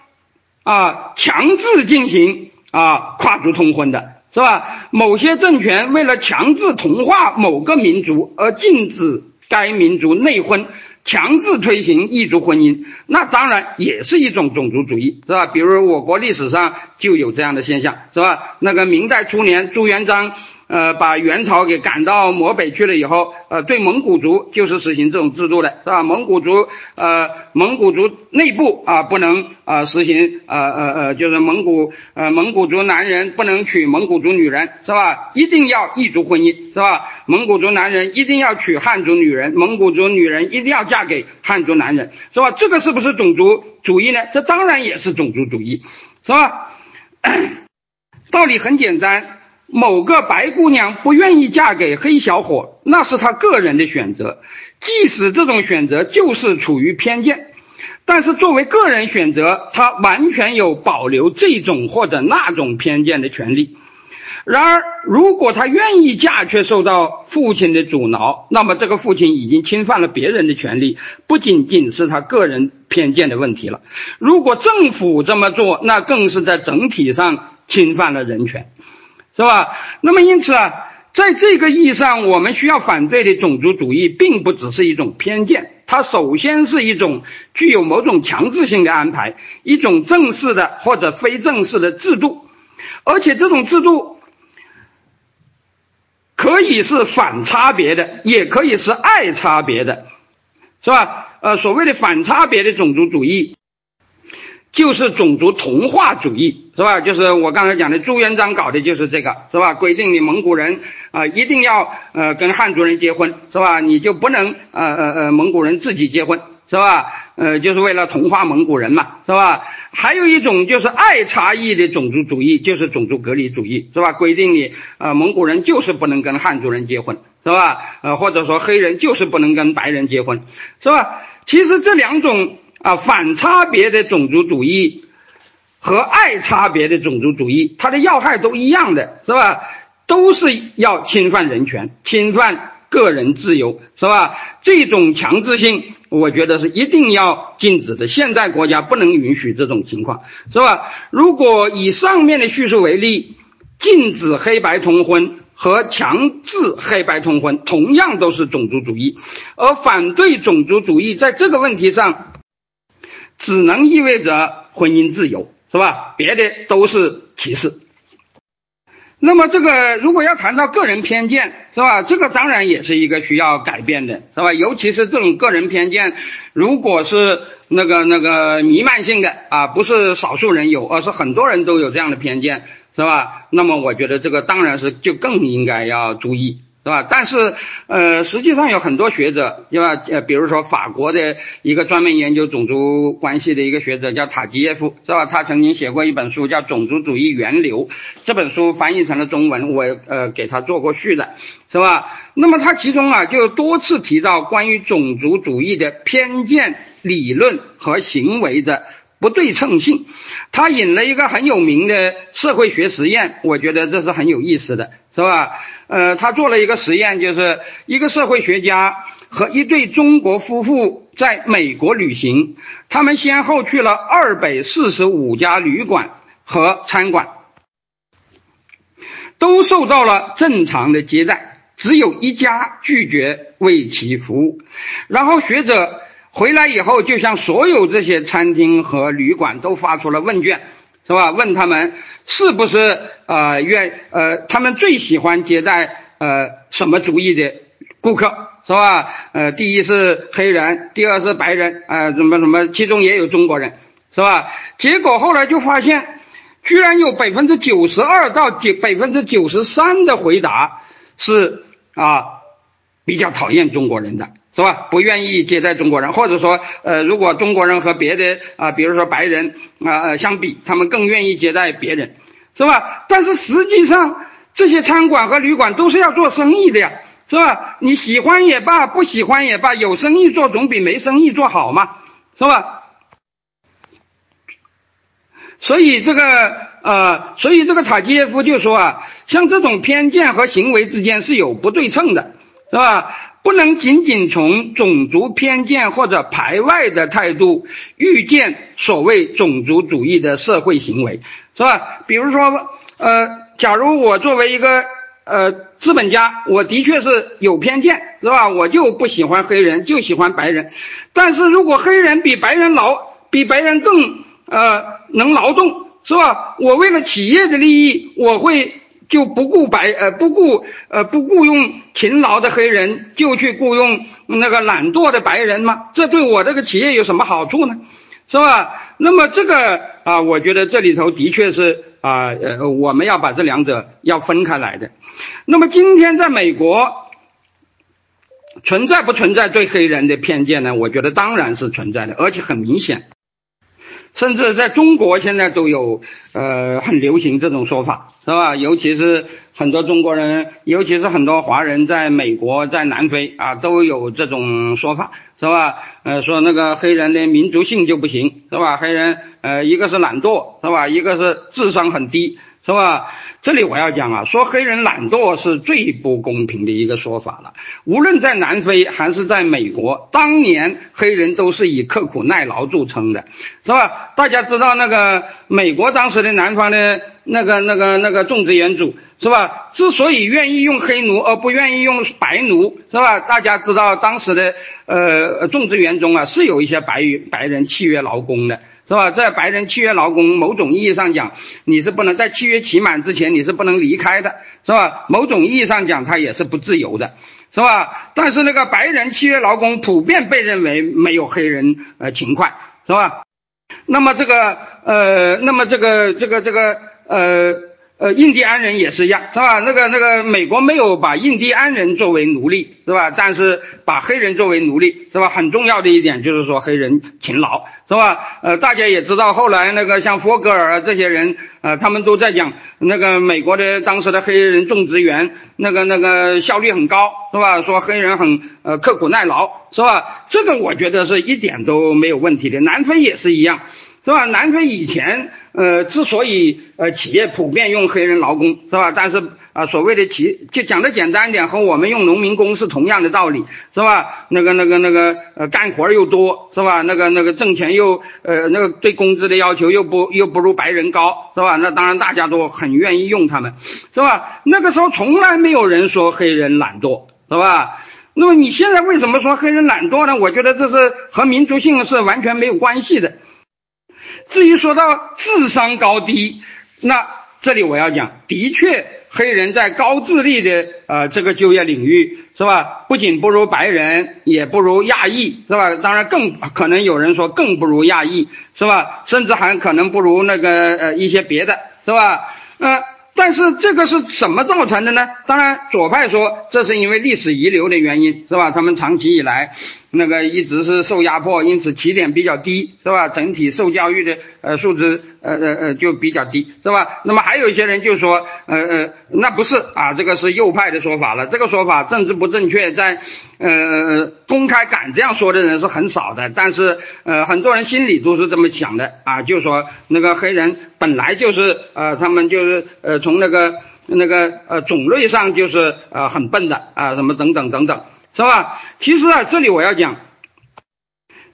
啊强制进行啊跨族通婚的，是吧？某些政权为了强制同化某个民族而禁止该民族内婚，强制推行异族婚姻，那当然也是一种种族主义，是吧？比如我国历史上就有这样的现象，是吧？那个明代初年，朱元璋。呃，把元朝给赶到漠北去了以后，呃，对蒙古族就是实行这种制度的，是吧？蒙古族，呃，蒙古族内部啊，不能啊实行，呃呃呃，就是蒙古，呃，蒙古族男人不能娶蒙古族女人，是吧？一定要异族婚姻，是吧？蒙古族男人一定要娶汉族女人，蒙古族女人一定要嫁给汉族男人，是吧？这个是不是种族主义呢？这当然也是种族主义，是吧？[coughs] 道理很简单。某个白姑娘不愿意嫁给黑小伙，那是她个人的选择，即使这种选择就是处于偏见，但是作为个人选择，她完全有保留这种或者那种偏见的权利。然而，如果她愿意嫁却受到父亲的阻挠，那么这个父亲已经侵犯了别人的权利，不仅仅是他个人偏见的问题了。如果政府这么做，那更是在整体上侵犯了人权。是吧？那么因此啊，在这个意义上，我们需要反对的种族主义，并不只是一种偏见，它首先是一种具有某种强制性的安排，一种正式的或者非正式的制度，而且这种制度可以是反差别的，也可以是爱差别的，是吧？呃，所谓的反差别的种族主义。就是种族同化主义，是吧？就是我刚才讲的朱元璋搞的就是这个，是吧？规定你蒙古人啊一定要呃跟汉族人结婚，是吧？你就不能呃呃呃蒙古人自己结婚，是吧？呃，就是为了同化蒙古人嘛，是吧？还有一种就是爱差异的种族主义，就是种族隔离主义，是吧？规定你呃蒙古人就是不能跟汉族人结婚，是吧？呃，或者说黑人就是不能跟白人结婚，是吧？其实这两种。啊，反差别的种族主义和爱差别的种族主义，它的要害都一样的，是吧？都是要侵犯人权、侵犯个人自由，是吧？这种强制性，我觉得是一定要禁止的。现在国家不能允许这种情况，是吧？如果以上面的叙述为例，禁止黑白通婚和强制黑白通婚，同样都是种族主义，而反对种族主义在这个问题上。只能意味着婚姻自由，是吧？别的都是歧视。那么，这个如果要谈到个人偏见，是吧？这个当然也是一个需要改变的，是吧？尤其是这种个人偏见，如果是那个那个弥漫性的啊，不是少数人有，而是很多人都有这样的偏见，是吧？那么，我觉得这个当然是就更应该要注意。是吧？但是，呃，实际上有很多学者，对吧？呃，比如说法国的一个专门研究种族关系的一个学者叫塔吉耶夫，是吧？他曾经写过一本书叫《种族主义源流》，这本书翻译成了中文，我呃给他做过序的，是吧？那么他其中啊就多次提到关于种族主义的偏见理论和行为的不对称性。他引了一个很有名的社会学实验，我觉得这是很有意思的，是吧？呃，他做了一个实验，就是一个社会学家和一对中国夫妇在美国旅行，他们先后去了二百四十五家旅馆和餐馆，都受到了正常的接待，只有一家拒绝为其服务。然后学者回来以后，就向所有这些餐厅和旅馆都发出了问卷。是吧？问他们是不是呃愿呃他们最喜欢接待呃什么族裔的顾客是吧？呃，第一是黑人，第二是白人，啊怎么怎么，其中也有中国人，是吧？结果后来就发现，居然有百分之九十二到九百分之九十三的回答是啊比较讨厌中国人的。是吧？不愿意接待中国人，或者说，呃，如果中国人和别的啊，比如说白人啊呃相比，他们更愿意接待别人，是吧？但是实际上，这些餐馆和旅馆都是要做生意的呀，是吧？你喜欢也罢，不喜欢也罢，有生意做总比没生意做好嘛，是吧？所以这个呃，所以这个塔基耶夫就说啊，像这种偏见和行为之间是有不对称的，是吧？不能仅仅从种族偏见或者排外的态度预见所谓种族主义的社会行为，是吧？比如说，呃，假如我作为一个呃资本家，我的确是有偏见，是吧？我就不喜欢黑人，就喜欢白人。但是如果黑人比白人劳，比白人更呃能劳动，是吧？我为了企业的利益，我会就不顾白呃不顾呃不雇佣勤劳的黑人，就去雇佣那个懒惰的白人吗？这对我这个企业有什么好处呢？是吧？那么这个啊，我觉得这里头的确是啊，呃，我们要把这两者要分开来的。那么今天在美国存在不存在对黑人的偏见呢？我觉得当然是存在的，而且很明显。甚至在中国现在都有呃很流行这种说法，是吧？尤其是很多中国人，尤其是很多华人在美国、在南非啊，都有这种说法，是吧？呃，说那个黑人的民族性就不行，是吧？黑人呃，一个是懒惰，是吧？一个是智商很低。是吧？这里我要讲啊，说黑人懒惰是最不公平的一个说法了。无论在南非还是在美国，当年黑人都是以刻苦耐劳著称的，是吧？大家知道那个美国当时的南方的那个那个那个种植园主，是吧？之所以愿意用黑奴而不愿意用白奴，是吧？大家知道当时的呃种植园中啊，是有一些白白人契约劳工的。是吧？在白人契约劳工某种意义上讲，你是不能在契约期满之前你是不能离开的，是吧？某种意义上讲，他也是不自由的，是吧？但是那个白人契约劳工普遍被认为没有黑人呃勤快，是吧？那么这个呃，那么这个这个这个呃。呃，印第安人也是一样，是吧？那个那个，美国没有把印第安人作为奴隶，是吧？但是把黑人作为奴隶，是吧？很重要的一点就是说黑人勤劳，是吧？呃，大家也知道，后来那个像霍格尔这些人，呃，他们都在讲那个美国的当时的黑人种植园，那个那个效率很高，是吧？说黑人很呃刻苦耐劳，是吧？这个我觉得是一点都没有问题的。南非也是一样。是吧？南非以前，呃，之所以呃企业普遍用黑人劳工，是吧？但是啊，所谓的其就讲的简单一点，和我们用农民工是同样的道理，是吧？那个那个那个呃，干活又多，是吧？那个那个挣钱又呃那个对工资的要求又不又不如白人高，是吧？那当然大家都很愿意用他们，是吧？那个时候从来没有人说黑人懒惰，是吧？那么你现在为什么说黑人懒惰呢？我觉得这是和民族性是完全没有关系的。至于说到智商高低，那这里我要讲，的确，黑人在高智力的呃这个就业领域是吧，不仅不如白人，也不如亚裔是吧？当然更可能有人说更不如亚裔是吧？甚至还可能不如那个呃一些别的是吧？呃，但是这个是什么造成的呢？当然，左派说这是因为历史遗留的原因是吧？他们长期以来。那个一直是受压迫，因此起点比较低，是吧？整体受教育的呃素质呃呃呃就比较低，是吧？那么还有一些人就说，呃呃，那不是啊，这个是右派的说法了。这个说法政治不正确，在呃公开敢这样说的人是很少的，但是呃很多人心里都是这么想的啊，就说那个黑人本来就是呃他们就是呃从那个那个呃种类上就是呃很笨的啊，什么等等等等。是吧？其实啊，这里我要讲，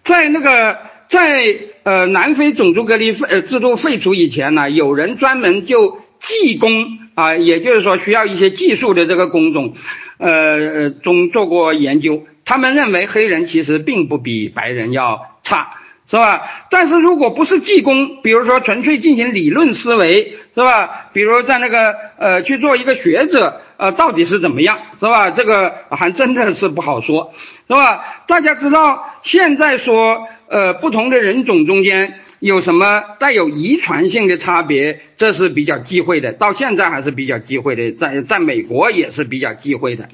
在那个在呃南非种族隔离废制度废除以前呢，有人专门就技工啊，也就是说需要一些技术的这个工种，呃中做过研究。他们认为黑人其实并不比白人要差，是吧？但是如果不是技工，比如说纯粹进行理论思维，是吧？比如在那个呃去做一个学者。呃，到底是怎么样，是吧？这个还真的是不好说，是吧？大家知道，现在说，呃，不同的人种中间有什么带有遗传性的差别，这是比较忌讳的，到现在还是比较忌讳的，在在美国也是比较忌讳的，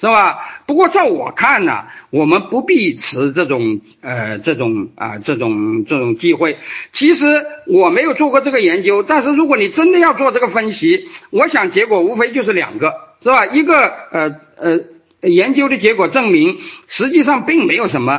是吧？不过在我看呢，我们不必持这种呃这种啊这种这种忌讳。其实我没有做过这个研究，但是如果你真的要做这个分析，我想结果无非就是两个。是吧？一个呃呃研究的结果证明，实际上并没有什么，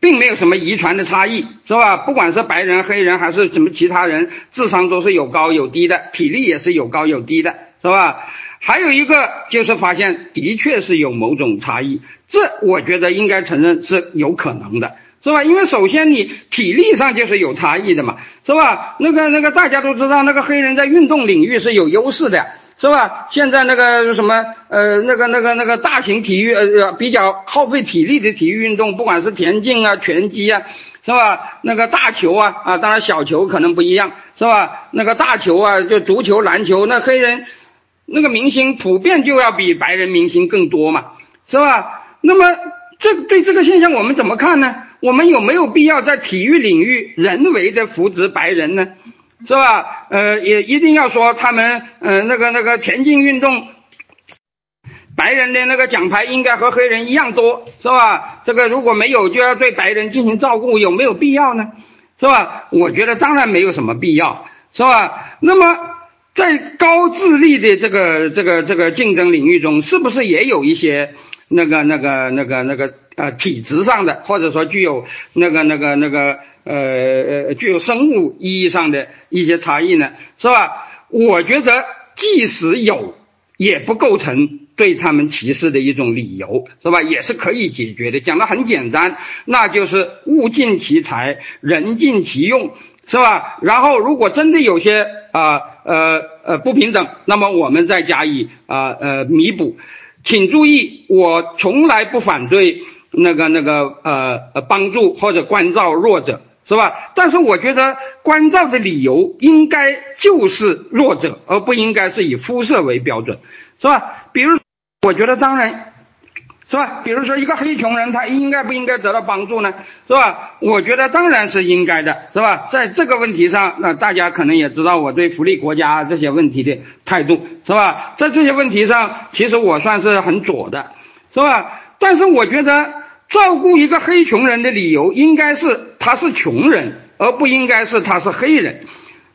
并没有什么遗传的差异，是吧？不管是白人、黑人还是什么其他人，智商都是有高有低的，体力也是有高有低的，是吧？还有一个就是发现的确是有某种差异，这我觉得应该承认是有可能的，是吧？因为首先你体力上就是有差异的嘛，是吧？那个那个大家都知道，那个黑人在运动领域是有优势的。是吧？现在那个什么呃那个那个那个大型体育呃比较耗费体力的体育运动，不管是田径啊、拳击啊，是吧？那个大球啊啊，当然小球可能不一样，是吧？那个大球啊，就足球、篮球，那黑人那个明星普遍就要比白人明星更多嘛，是吧？那么这对这个现象我们怎么看呢？我们有没有必要在体育领域人为的扶植白人呢？是吧？呃，也一定要说他们，呃，那个那个田径运动，白人的那个奖牌应该和黑人一样多，是吧？这个如果没有，就要对白人进行照顾，有没有必要呢？是吧？我觉得当然没有什么必要，是吧？那么在高智力的这个这个这个竞争领域中，是不是也有一些那个那个那个那个？呃，体质上的，或者说具有那个、那个、那个，呃呃，具有生物意义上的一些差异呢，是吧？我觉得即使有，也不构成对他们歧视的一种理由，是吧？也是可以解决的。讲的很简单，那就是物尽其才，人尽其用，是吧？然后如果真的有些啊呃呃不平等，那么我们再加以啊呃弥补。请注意，我从来不反对。那个那个呃呃帮助或者关照弱者是吧？但是我觉得关照的理由应该就是弱者，而不应该是以肤色为标准，是吧？比如，我觉得当然，是吧？比如说一个黑穷人，他应该不应该得到帮助呢？是吧？我觉得当然是应该的，是吧？在这个问题上，那大家可能也知道我对福利国家这些问题的态度，是吧？在这些问题上，其实我算是很左的，是吧？但是我觉得。照顾一个黑穷人的理由应该是他是穷人，而不应该是他是黑人，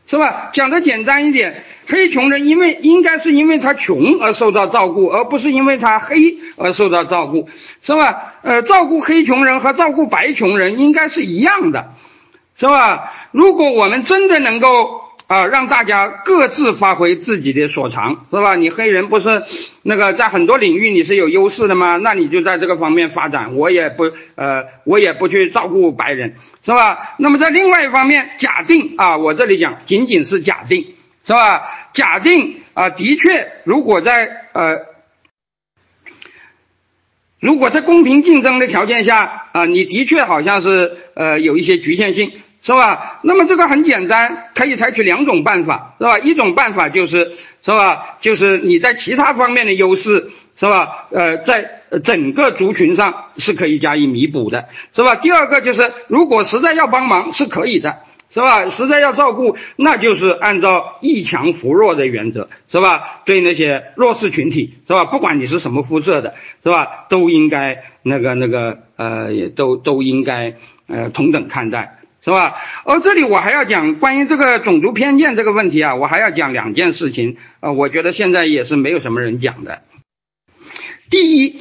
是吧？讲的简单一点，黑穷人因为应该是因为他穷而受到照顾，而不是因为他黑而受到照顾，是吧？呃，照顾黑穷人和照顾白穷人应该是一样的，是吧？如果我们真的能够。啊，让大家各自发挥自己的所长，是吧？你黑人不是那个在很多领域你是有优势的吗？那你就在这个方面发展。我也不呃，我也不去照顾白人，是吧？那么在另外一方面，假定啊，我这里讲仅仅是假定，是吧？假定啊，的确，如果在呃，如果在公平竞争的条件下啊，你的确好像是呃有一些局限性。是吧？那么这个很简单，可以采取两种办法，是吧？一种办法就是，是吧？就是你在其他方面的优势，是吧？呃，在整个族群上是可以加以弥补的，是吧？第二个就是，如果实在要帮忙是可以的，是吧？实在要照顾，那就是按照以强扶弱的原则，是吧？对那些弱势群体，是吧？不管你是什么肤色的，是吧？都应该那个那个呃，都都应该呃同等看待。是吧？而这里我还要讲关于这个种族偏见这个问题啊，我还要讲两件事情啊，我觉得现在也是没有什么人讲的。第一，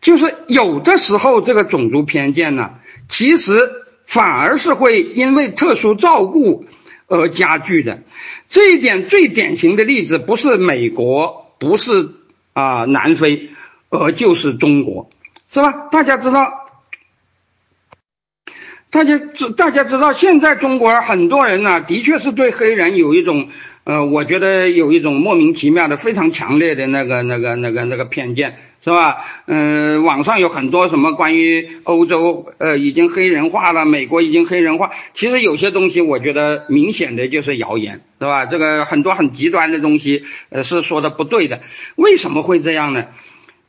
就是有的时候这个种族偏见呢，其实反而是会因为特殊照顾而加剧的。这一点最典型的例子不是美国，不是啊南非，而就是中国，是吧？大家知道。大家知大家知道，现在中国很多人呢，的确是对黑人有一种，呃，我觉得有一种莫名其妙的、非常强烈的那个、那个、那个、那个偏见，是吧？嗯，网上有很多什么关于欧洲，呃，已经黑人化了，美国已经黑人化，其实有些东西我觉得明显的就是谣言，是吧？这个很多很极端的东西，呃，是说的不对的。为什么会这样呢？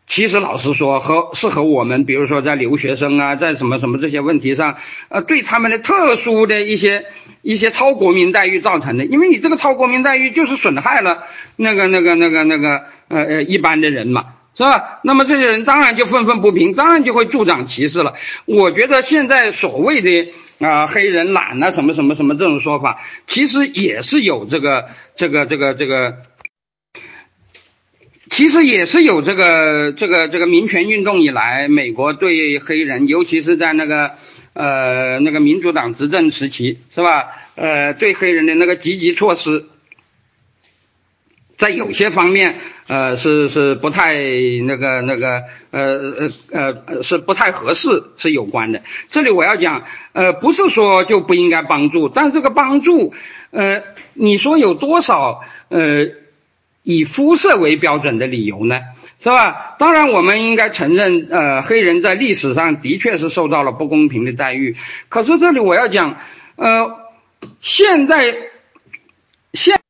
其实，老实说，和是和我们，比如说在留学生啊，在什么什么这些问题上，呃，对他们的特殊的一些一些超国民待遇造成的，因为你这个超国民待遇就是损害了那个那个那个那个呃呃一般的人嘛，是吧？那么这些人当然就愤愤不平，当然就会助长歧视了。我觉得现在所谓的啊黑人懒啊什么什么什么这种说法，其实也是有这个这个这个这个。其实也是有这个这个这个民权运动以来，美国对黑人，尤其是在那个呃那个民主党执政时期，是吧？呃，对黑人的那个积极措施，在有些方面，呃，是是不太那个那个呃呃呃是不太合适，是有关的。这里我要讲，呃，不是说就不应该帮助，但这个帮助，呃，你说有多少呃？以肤色为标准的理由呢？是吧？当然，我们应该承认，呃，黑人在历史上的确是受到了不公平的待遇。可是这里我要讲，呃，现在现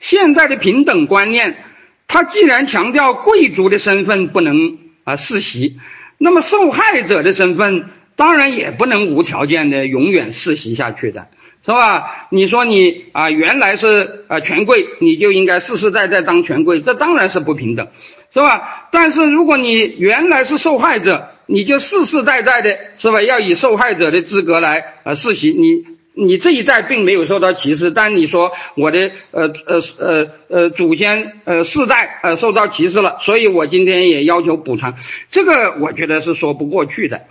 现在的平等观念，它既然强调贵族的身份不能啊世袭，那么受害者的身份当然也不能无条件的永远世袭下去的。是吧？你说你啊，原来是啊权贵，你就应该世世代代当权贵，这当然是不平等，是吧？但是如果你原来是受害者，你就世世代代的是吧，要以受害者的资格来啊世袭。你你这一代并没有受到歧视，但你说我的呃呃呃呃祖先呃世代呃受到歧视了，所以我今天也要求补偿，这个我觉得是说不过去的。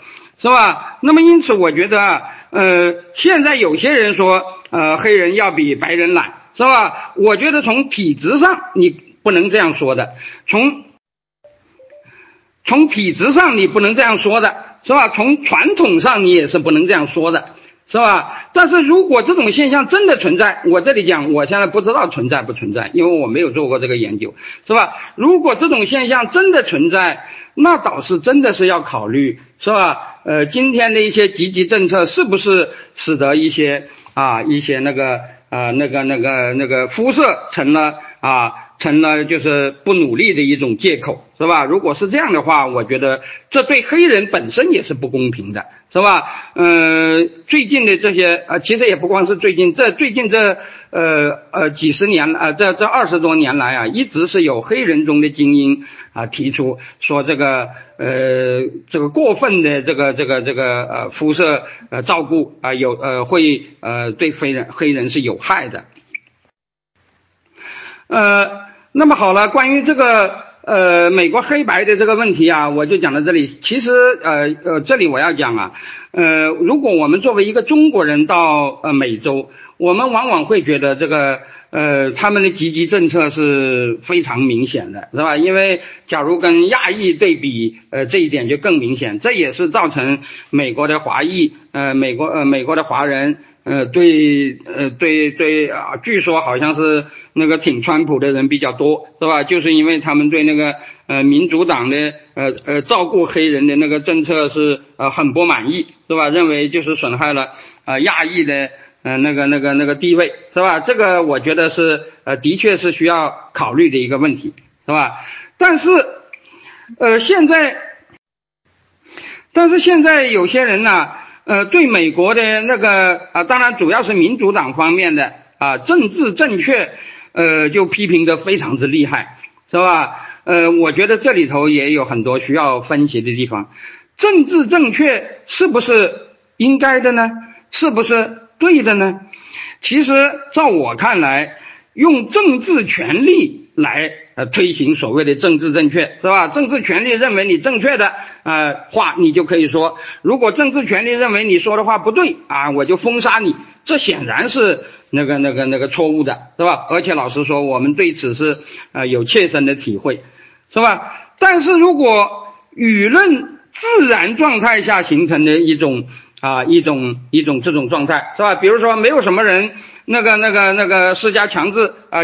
是吧？那么因此，我觉得，呃，现在有些人说，呃，黑人要比白人懒，是吧？我觉得从体质上你不能这样说的，从从体质上你不能这样说的，是吧？从传统上你也是不能这样说的。是吧？但是如果这种现象真的存在，我这里讲，我现在不知道存在不存在，因为我没有做过这个研究，是吧？如果这种现象真的存在，那倒是真的是要考虑，是吧？呃，今天的一些积极政策是不是使得一些啊一些那个啊那个那个那个肤色成了啊？成了就是不努力的一种借口，是吧？如果是这样的话，我觉得这对黑人本身也是不公平的，是吧？嗯，最近的这些呃，其实也不光是最近，这最近这呃呃几十年啊，这这二十多年来啊，一直是有黑人中的精英啊提出说这个呃这个过分的这个这个这个呃肤色呃照顾啊有呃会呃对黑人黑人是有害的，呃。那么好了，关于这个呃美国黑白的这个问题啊，我就讲到这里。其实呃呃，这里我要讲啊，呃，如果我们作为一个中国人到呃美洲，我们往往会觉得这个呃他们的积极政策是非常明显的，是吧？因为假如跟亚裔对比，呃这一点就更明显。这也是造成美国的华裔呃美国呃美国的华人。呃，对，呃，对对啊，据说好像是那个挺川普的人比较多，是吧？就是因为他们对那个呃民主党的呃呃照顾黑人的那个政策是呃很不满意，是吧？认为就是损害了啊亚裔的呃那个那个那个地位，是吧？这个我觉得是呃的确是需要考虑的一个问题，是吧？但是呃现在，但是现在有些人呢。呃，对美国的那个啊，当然主要是民主党方面的啊，政治正确，呃，就批评的非常之厉害，是吧？呃，我觉得这里头也有很多需要分析的地方。政治正确是不是应该的呢？是不是对的呢？其实，照我看来，用政治权力来呃推行所谓的政治正确，是吧？政治权力认为你正确的。呃，话你就可以说，如果政治权力认为你说的话不对啊，我就封杀你，这显然是那个那个那个错误的，是吧？而且老实说，我们对此是呃有切身的体会，是吧？但是如果舆论自然状态下形成的一种啊一种一种这种状态，是吧？比如说没有什么人那个那个那个施加强制啊，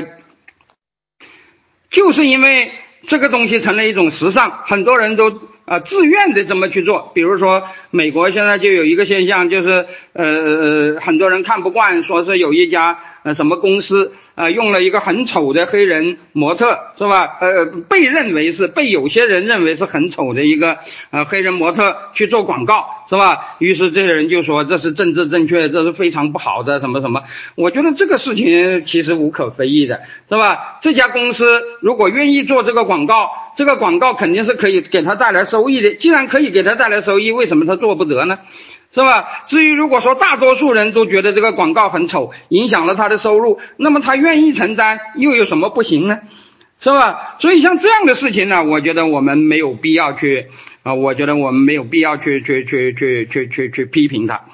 就是因为这个东西成了一种时尚，很多人都。啊，自愿的这么去做，比如说美国现在就有一个现象，就是呃，很多人看不惯，说是有一家什么公司啊用了一个很丑的黑人模特，是吧？呃，被认为是被有些人认为是很丑的一个呃黑人模特去做广告，是吧？于是这些人就说这是政治正确，这是非常不好的什么什么。我觉得这个事情其实无可非议的，是吧？这家公司如果愿意做这个广告。这个广告肯定是可以给他带来收益的，既然可以给他带来收益，为什么他做不得呢？是吧？至于如果说大多数人都觉得这个广告很丑，影响了他的收入，那么他愿意承担，又有什么不行呢？是吧？所以像这样的事情呢，我觉得我们没有必要去啊，我觉得我们没有必要去去去去去去去批评他。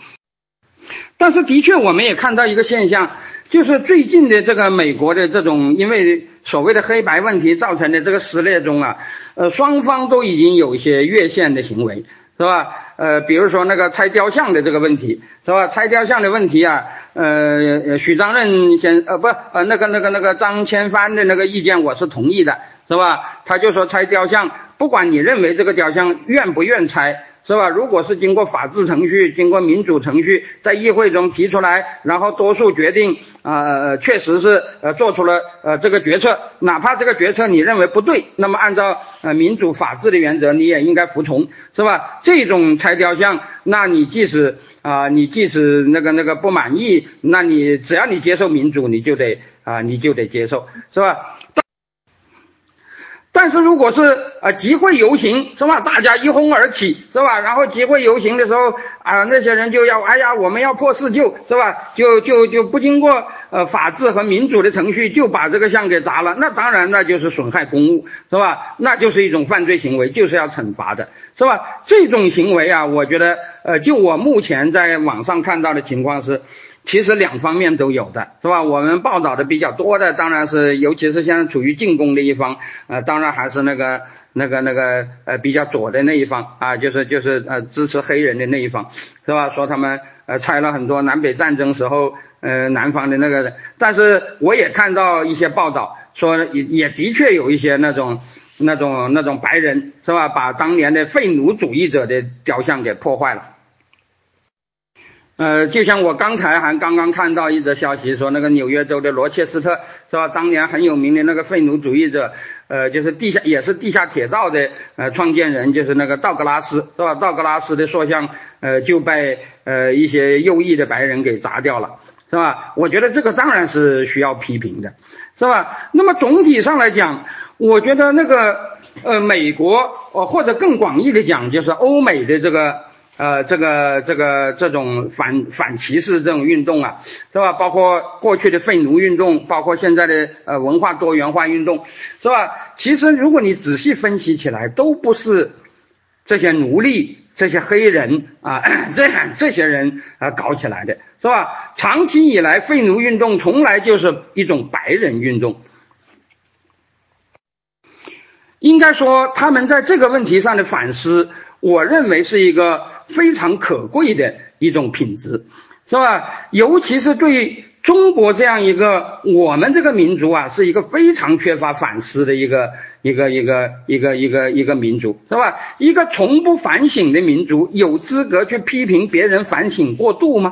但是的确，我们也看到一个现象。就是最近的这个美国的这种，因为所谓的黑白问题造成的这个撕裂中啊，呃，双方都已经有一些越线的行为，是吧？呃，比如说那个拆雕像的这个问题，是吧？拆雕像的问题啊，呃，许章任先呃不呃那个那个那个张千帆的那个意见我是同意的，是吧？他就说拆雕像，不管你认为这个雕像愿不愿拆。是吧？如果是经过法治程序、经过民主程序，在议会中提出来，然后多数决定，啊，确实是呃做出了呃这个决策，哪怕这个决策你认为不对，那么按照呃民主法治的原则，你也应该服从，是吧？这种拆雕像，那你即使啊，你即使那个那个不满意，那你只要你接受民主，你就得啊，你就得接受，是吧？但是如果是啊集会游行是吧，大家一哄而起是吧，然后集会游行的时候啊，那些人就要哎呀，我们要破四旧是吧，就就就不经过呃法治和民主的程序就把这个像给砸了，那当然那就是损害公物是吧，那就是一种犯罪行为，就是要惩罚的是吧？这种行为啊，我觉得呃，就我目前在网上看到的情况是。其实两方面都有的，是吧？我们报道的比较多的，当然是尤其是现在处于进攻的一方，呃，当然还是那个那个那个呃比较左的那一方啊，就是就是呃支持黑人的那一方，是吧？说他们呃拆了很多南北战争时候呃南方的那个人，但是我也看到一些报道说也也的确有一些那种那种那种白人，是吧？把当年的废奴主义者的雕像给破坏了。呃，就像我刚才还刚刚看到一则消息，说那个纽约州的罗切斯特是吧？当年很有名的那个废奴主义者，呃，就是地下也是地下铁道的呃创建人，就是那个道格拉斯是吧？道格拉斯的塑像呃就被呃一些右翼的白人给砸掉了，是吧？我觉得这个当然是需要批评的，是吧？那么总体上来讲，我觉得那个呃美国呃或者更广义的讲，就是欧美的这个。呃，这个这个这种反反歧视这种运动啊，是吧？包括过去的废奴运动，包括现在的呃文化多元化运动，是吧？其实如果你仔细分析起来，都不是这些奴隶、这些黑人啊，这样这些人啊搞起来的，是吧？长期以来，废奴运动从来就是一种白人运动。应该说，他们在这个问题上的反思。我认为是一个非常可贵的一种品质，是吧？尤其是对中国这样一个我们这个民族啊，是一个非常缺乏反思的一个一个一个一个一个一个民族，是吧？一个从不反省的民族，有资格去批评别人反省过度吗？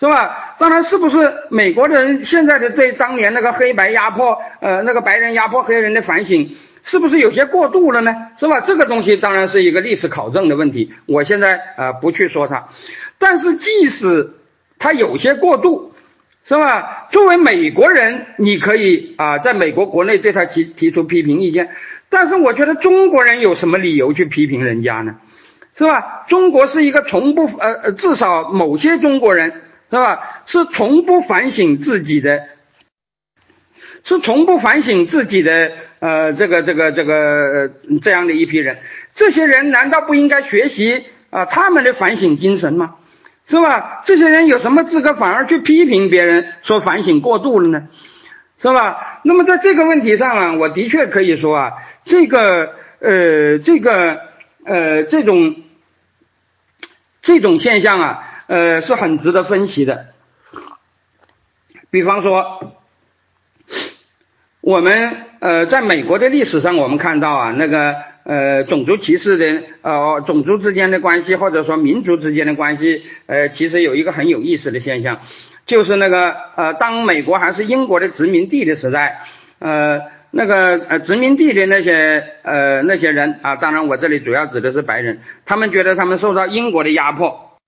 是吧？当然是不是美国人现在的对当年那个黑白压迫，呃，那个白人压迫黑人的反省？是不是有些过度了呢？是吧？这个东西当然是一个历史考证的问题。我现在啊不去说它，但是即使它有些过度，是吧？作为美国人，你可以啊在美国国内对他提提出批评意见。但是我觉得中国人有什么理由去批评人家呢？是吧？中国是一个从不呃呃，至少某些中国人是吧？是从不反省自己的，是从不反省自己的。呃，这个这个这个这样的一批人，这些人难道不应该学习啊他们的反省精神吗？是吧？这些人有什么资格反而去批评别人说反省过度了呢？是吧？那么在这个问题上啊，我的确可以说啊，这个呃这个呃这种这种现象啊，呃是很值得分析的。比方说。我们呃，在美国的历史上，我们看到啊，那个呃，种族歧视的呃，种族之间的关系，或者说民族之间的关系，呃，其实有一个很有意思的现象，就是那个呃，当美国还是英国的殖民地的时代，呃，那个呃，殖民地的那些呃那些人啊，当然我这里主要指的是白人，他们觉得他们受到英国的压迫，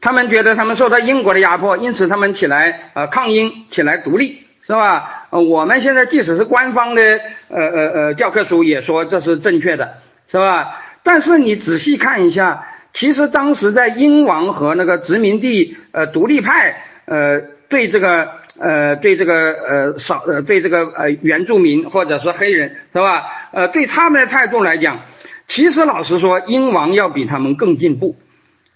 他们觉得他们受到英国的压迫，因此他们起来呃抗英，起来独立。是吧？我们现在即使是官方的呃呃呃教科书也说这是正确的，是吧？但是你仔细看一下，其实当时在英王和那个殖民地呃独立派呃对这个呃对这个呃少呃对这个呃原住民或者是黑人是吧？呃对他们的态度来讲，其实老实说，英王要比他们更进步。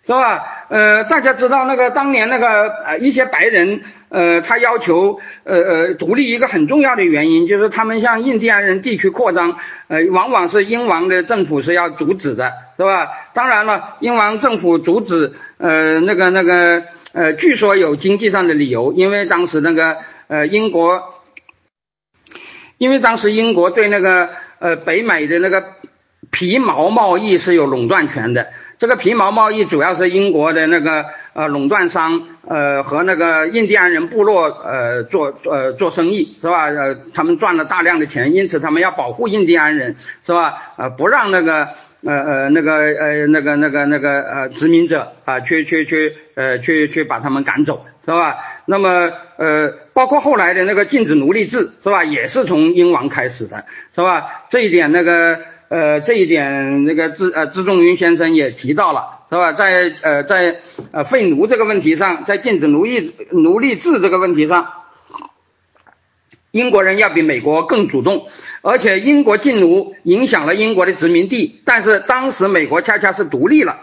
是吧？呃，大家知道那个当年那个呃一些白人，呃，他要求呃呃独立一个很重要的原因就是他们向印第安人地区扩张，呃，往往是英王的政府是要阻止的，是吧？当然了，英王政府阻止，呃，那个那个呃，据说有经济上的理由，因为当时那个呃英国，因为当时英国对那个呃北美的那个皮毛贸易是有垄断权的。这个皮毛贸易主要是英国的那个呃垄断商呃和那个印第安人部落呃做呃做生意是吧？呃，他们赚了大量的钱，因此他们要保护印第安人是吧？呃，不让那个呃呃那个呃那个那个那个呃殖民者啊去去去呃去去把他们赶走是吧？那么呃包括后来的那个禁止奴隶制是吧？也是从英王开始的是吧？这一点那个。呃，这一点那个资呃资仲云先生也提到了，是吧？在呃在呃废奴这个问题上，在禁止奴役奴隶制这个问题上，英国人要比美国更主动，而且英国禁奴影响了英国的殖民地，但是当时美国恰恰是独立了，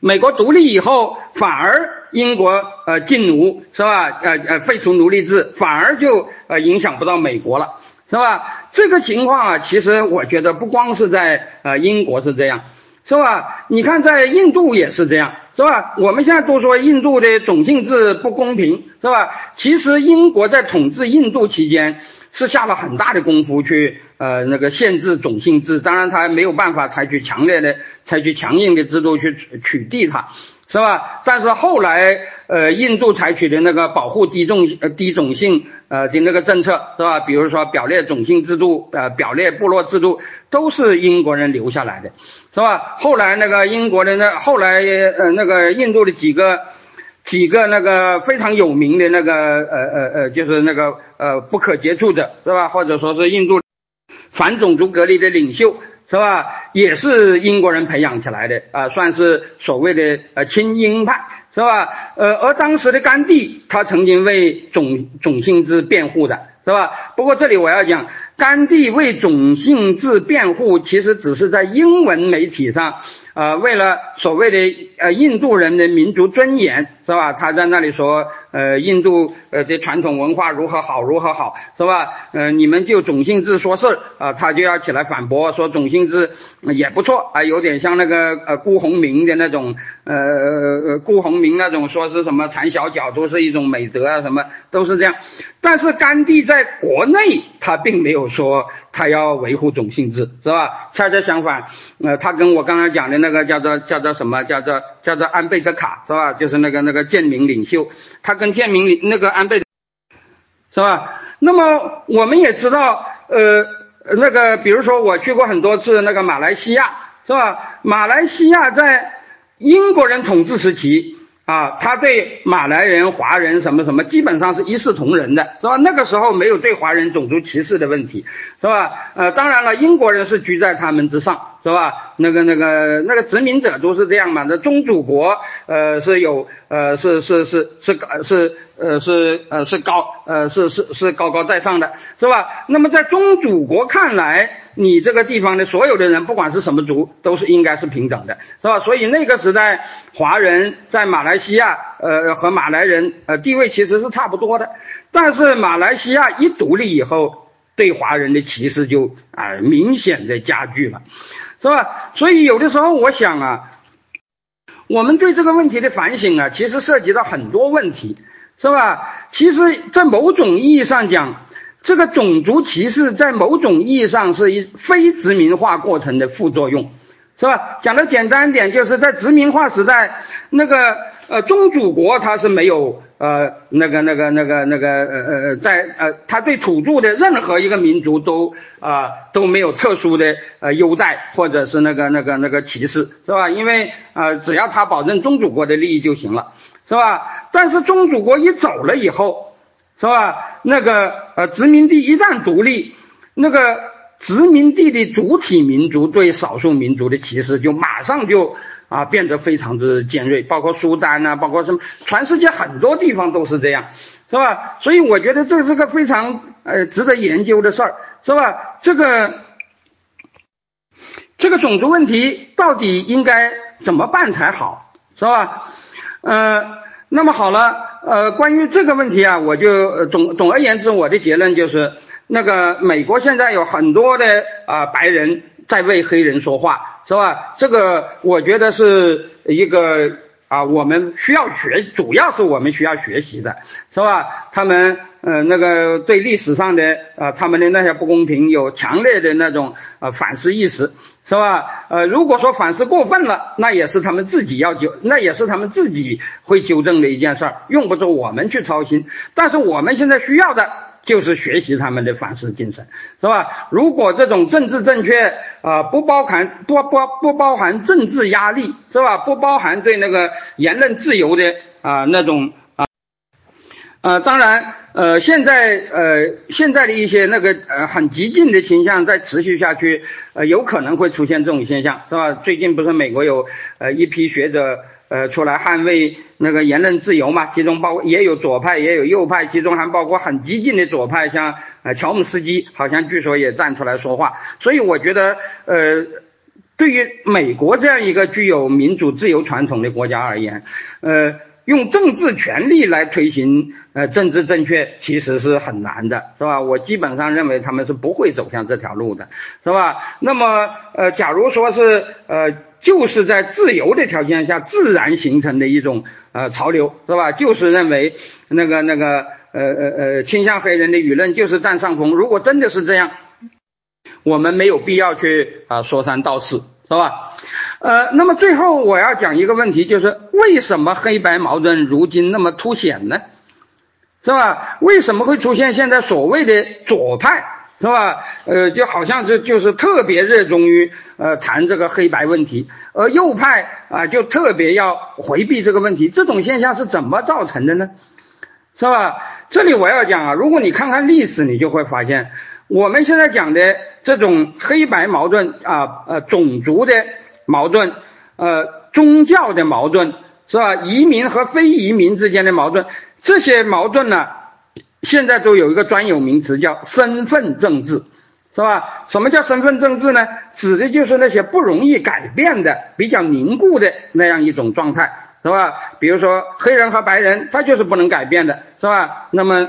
美国独立以后，反而英国呃禁奴是吧？呃呃废除奴隶制，反而就呃影响不到美国了。是吧？这个情况啊，其实我觉得不光是在呃英国是这样，是吧？你看在印度也是这样，是吧？我们现在都说印度的种姓制不公平，是吧？其实英国在统治印度期间是下了很大的功夫去呃那个限制种姓制，当然他没有办法采取强烈的、采取强硬的制度去取缔它。是吧？但是后来，呃，印度采取的那个保护低种呃低种姓呃的那个政策，是吧？比如说表列种姓制度，呃，表列部落制度，都是英国人留下来的，是吧？后来那个英国的那后来呃那个印度的几个几个那个非常有名的那个呃呃呃就是那个呃不可接触者，是吧？或者说是印度反种族隔离的领袖。是吧？也是英国人培养起来的啊，算是所谓的呃亲英派，是吧？呃，而当时的甘地，他曾经为种种姓制辩护的。是吧？不过这里我要讲，甘地为种姓制辩护，其实只是在英文媒体上，呃，为了所谓的呃印度人的民族尊严，是吧？他在那里说，呃，印度呃的传统文化如何好，如何好，是吧？呃，你们就种姓制说事儿啊，他就要起来反驳，说种姓制也不错啊，有点像那个呃辜鸿铭的那种，呃呃辜鸿铭那种说是什么缠小脚都是一种美德啊，什么都是这样，但是甘地。在国内，他并没有说他要维护种姓制，是吧？恰恰相反，呃，他跟我刚才讲的那个叫做叫做什么，叫做叫做安倍泽卡，是吧？就是那个那个建民领袖，他跟建民领那个安倍，是吧？那么我们也知道，呃，那个比如说我去过很多次那个马来西亚，是吧？马来西亚在英国人统治时期。啊，他对马来人、华人什么什么，基本上是一视同仁的，是吧？那个时候没有对华人种族歧视的问题，是吧？呃，当然了，英国人是居在他们之上。是吧？那个、那个、那个殖民者都是这样嘛？那宗主国，呃，是有，呃，是是是是高是，呃，是呃是高，呃，是是是高高在上的，是吧？那么在宗主国看来，你这个地方的所有的人，不管是什么族，都是应该是平等的，是吧？所以那个时代，华人在马来西亚，呃，和马来人，呃，地位其实是差不多的。但是马来西亚一独立以后，对华人的歧视就啊明显的加剧了。是吧？所以有的时候我想啊，我们对这个问题的反省啊，其实涉及到很多问题，是吧？其实，在某种意义上讲，这个种族歧视在某种意义上是一非殖民化过程的副作用，是吧？讲的简单一点，就是在殖民化时代，那个呃宗主国它是没有。呃，那个、那个、那个、那个，呃呃，在呃，他对土著的任何一个民族都啊都没有特殊的呃优待，或者是那个、那个、那个歧视，是吧？因为呃，只要他保证宗主国的利益就行了，是吧？但是宗主国一走了以后，是吧？那个呃，殖民地一旦独立，那个殖民地的主体民族对少数民族的歧视就马上就。啊，变得非常之尖锐，包括苏丹呐，包括什么，全世界很多地方都是这样，是吧？所以我觉得这是个非常呃值得研究的事儿，是吧？这个这个种族问题到底应该怎么办才好，是吧？呃，那么好了，呃，关于这个问题啊，我就总总而言之，我的结论就是，那个美国现在有很多的啊白人在为黑人说话，是吧？这个我觉得是一个。啊，我们需要学，主要是我们需要学习的，是吧？他们呃那个对历史上的啊他们的那些不公平有强烈的那种呃反思意识，是吧？呃，如果说反思过分了，那也是他们自己要纠，那也是他们自己会纠正的一件事儿，用不着我们去操心。但是我们现在需要的。就是学习他们的反思精神，是吧？如果这种政治正确啊，不包含不不不包含政治压力，是吧？不包含对那个言论自由的啊那种啊，呃，当然，呃，现在呃现在的一些那个呃很激进的倾向再持续下去，呃，有可能会出现这种现象，是吧？最近不是美国有呃一批学者。呃，出来捍卫那个言论自由嘛，其中包括也有左派，也有右派，其中还包括很激进的左派，像呃乔姆斯基，好像据说也站出来说话。所以我觉得，呃，对于美国这样一个具有民主自由传统的国家而言，呃。用政治权力来推行呃政治正确，其实是很难的，是吧？我基本上认为他们是不会走向这条路的，是吧？那么呃，假如说是呃，就是在自由的条件下自然形成的一种呃潮流，是吧？就是认为那个那个呃呃呃倾向黑人的舆论就是占上风。如果真的是这样，我们没有必要去啊说三道四，是吧？呃，那么最后我要讲一个问题，就是为什么黑白矛盾如今那么凸显呢？是吧？为什么会出现现在所谓的左派，是吧？呃，就好像是就是特别热衷于呃谈这个黑白问题，而右派啊就特别要回避这个问题，这种现象是怎么造成的呢？是吧？这里我要讲啊，如果你看看历史，你就会发现，我们现在讲的这种黑白矛盾啊，呃，种族的。矛盾，呃，宗教的矛盾是吧？移民和非移民之间的矛盾，这些矛盾呢，现在都有一个专有名词叫身份政治，是吧？什么叫身份政治呢？指的就是那些不容易改变的、比较凝固的那样一种状态，是吧？比如说黑人和白人，他就是不能改变的，是吧？那么，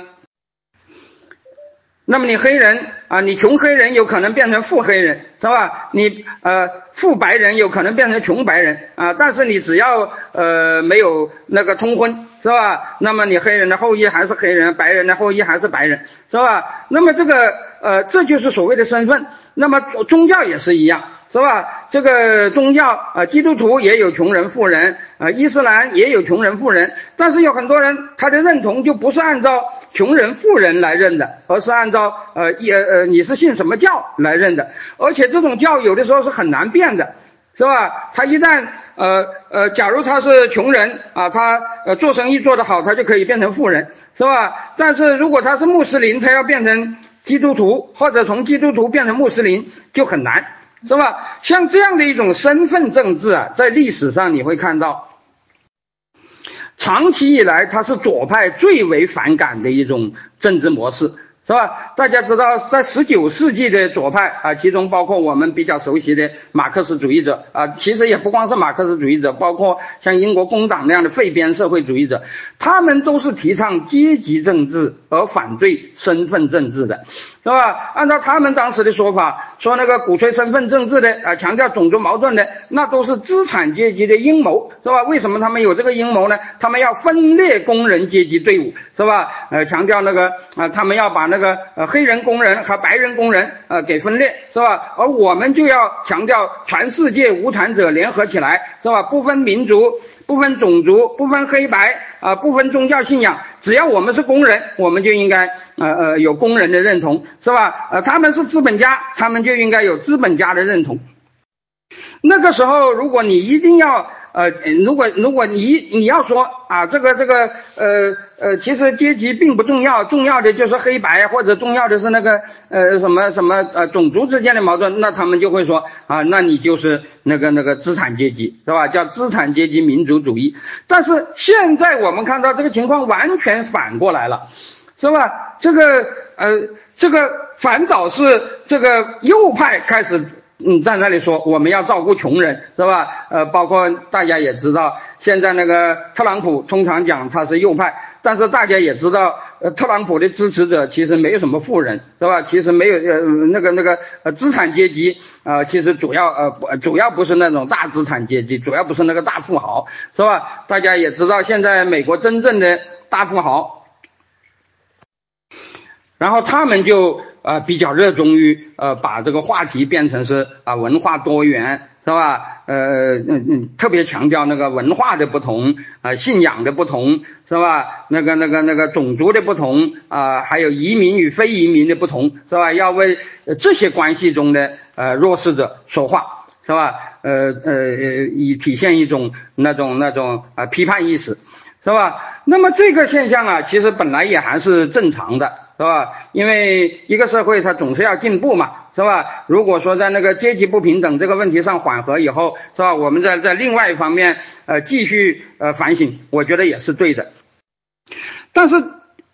那么你黑人啊，你穷黑人有可能变成富黑人，是吧？你呃。富白人有可能变成穷白人啊，但是你只要呃没有那个通婚是吧？那么你黑人的后裔还是黑人，白人的后裔还是白人是吧？那么这个呃这就是所谓的身份。那么宗教也是一样是吧？这个宗教啊，基督徒也有穷人富人啊，伊斯兰也有穷人富人，但是有很多人他的认同就不是按照穷人富人来认的，而是按照呃也呃你是信什么教来认的，而且这种教有的时候是很难变。的是吧？他一旦呃呃，假如他是穷人啊，他呃做生意做得好，他就可以变成富人，是吧？但是如果他是穆斯林，他要变成基督徒，或者从基督徒变成穆斯林就很难，是吧？像这样的一种身份政治啊，在历史上你会看到，长期以来它是左派最为反感的一种政治模式。是吧？大家知道，在十九世纪的左派啊，其中包括我们比较熟悉的马克思主义者啊，其实也不光是马克思主义者，包括像英国工党那样的废边社会主义者，他们都是提倡阶级政治而反对身份政治的，是吧？按照他们当时的说法，说那个鼓吹身份政治的啊，强调种族矛盾的，那都是资产阶级的阴谋，是吧？为什么他们有这个阴谋呢？他们要分裂工人阶级队伍，是吧？呃，强调那个啊，他们要把那。那个呃黑人工人和白人工人呃给分裂是吧？而我们就要强调全世界无产者联合起来是吧？不分民族、不分种族、不分黑白啊，不分宗教信仰，只要我们是工人，我们就应该呃呃有工人的认同是吧？呃他们是资本家，他们就应该有资本家的认同。那个时候，如果你一定要。呃，如果如果你你要说啊，这个这个呃呃，其实阶级并不重要，重要的就是黑白，或者重要的是那个呃什么什么呃种族之间的矛盾，那他们就会说啊，那你就是那个那个资产阶级是吧？叫资产阶级民族主义。但是现在我们看到这个情况完全反过来了，是吧？这个呃这个反倒是这个右派开始。嗯，在那里说我们要照顾穷人，是吧？呃，包括大家也知道，现在那个特朗普通常讲他是右派，但是大家也知道，呃，特朗普的支持者其实没有什么富人，是吧？其实没有呃那个那个呃资产阶级啊，其实主要呃不主要不是那种大资产阶级，主要不是那个大富豪，是吧？大家也知道，现在美国真正的大富豪，然后他们就。呃，比较热衷于呃把这个话题变成是啊文化多元是吧？呃嗯嗯，特别强调那个文化的不同啊，信仰的不同是吧？那个那个那个种族的不同啊，还有移民与非移民的不同是吧？要为这些关系中的呃弱势者说话是吧？呃呃以体现一种那种那种啊批判意识是吧？那么这个现象啊，其实本来也还是正常的。是吧？因为一个社会它总是要进步嘛，是吧？如果说在那个阶级不平等这个问题上缓和以后，是吧？我们在在另外一方面呃继续呃反省，我觉得也是对的。但是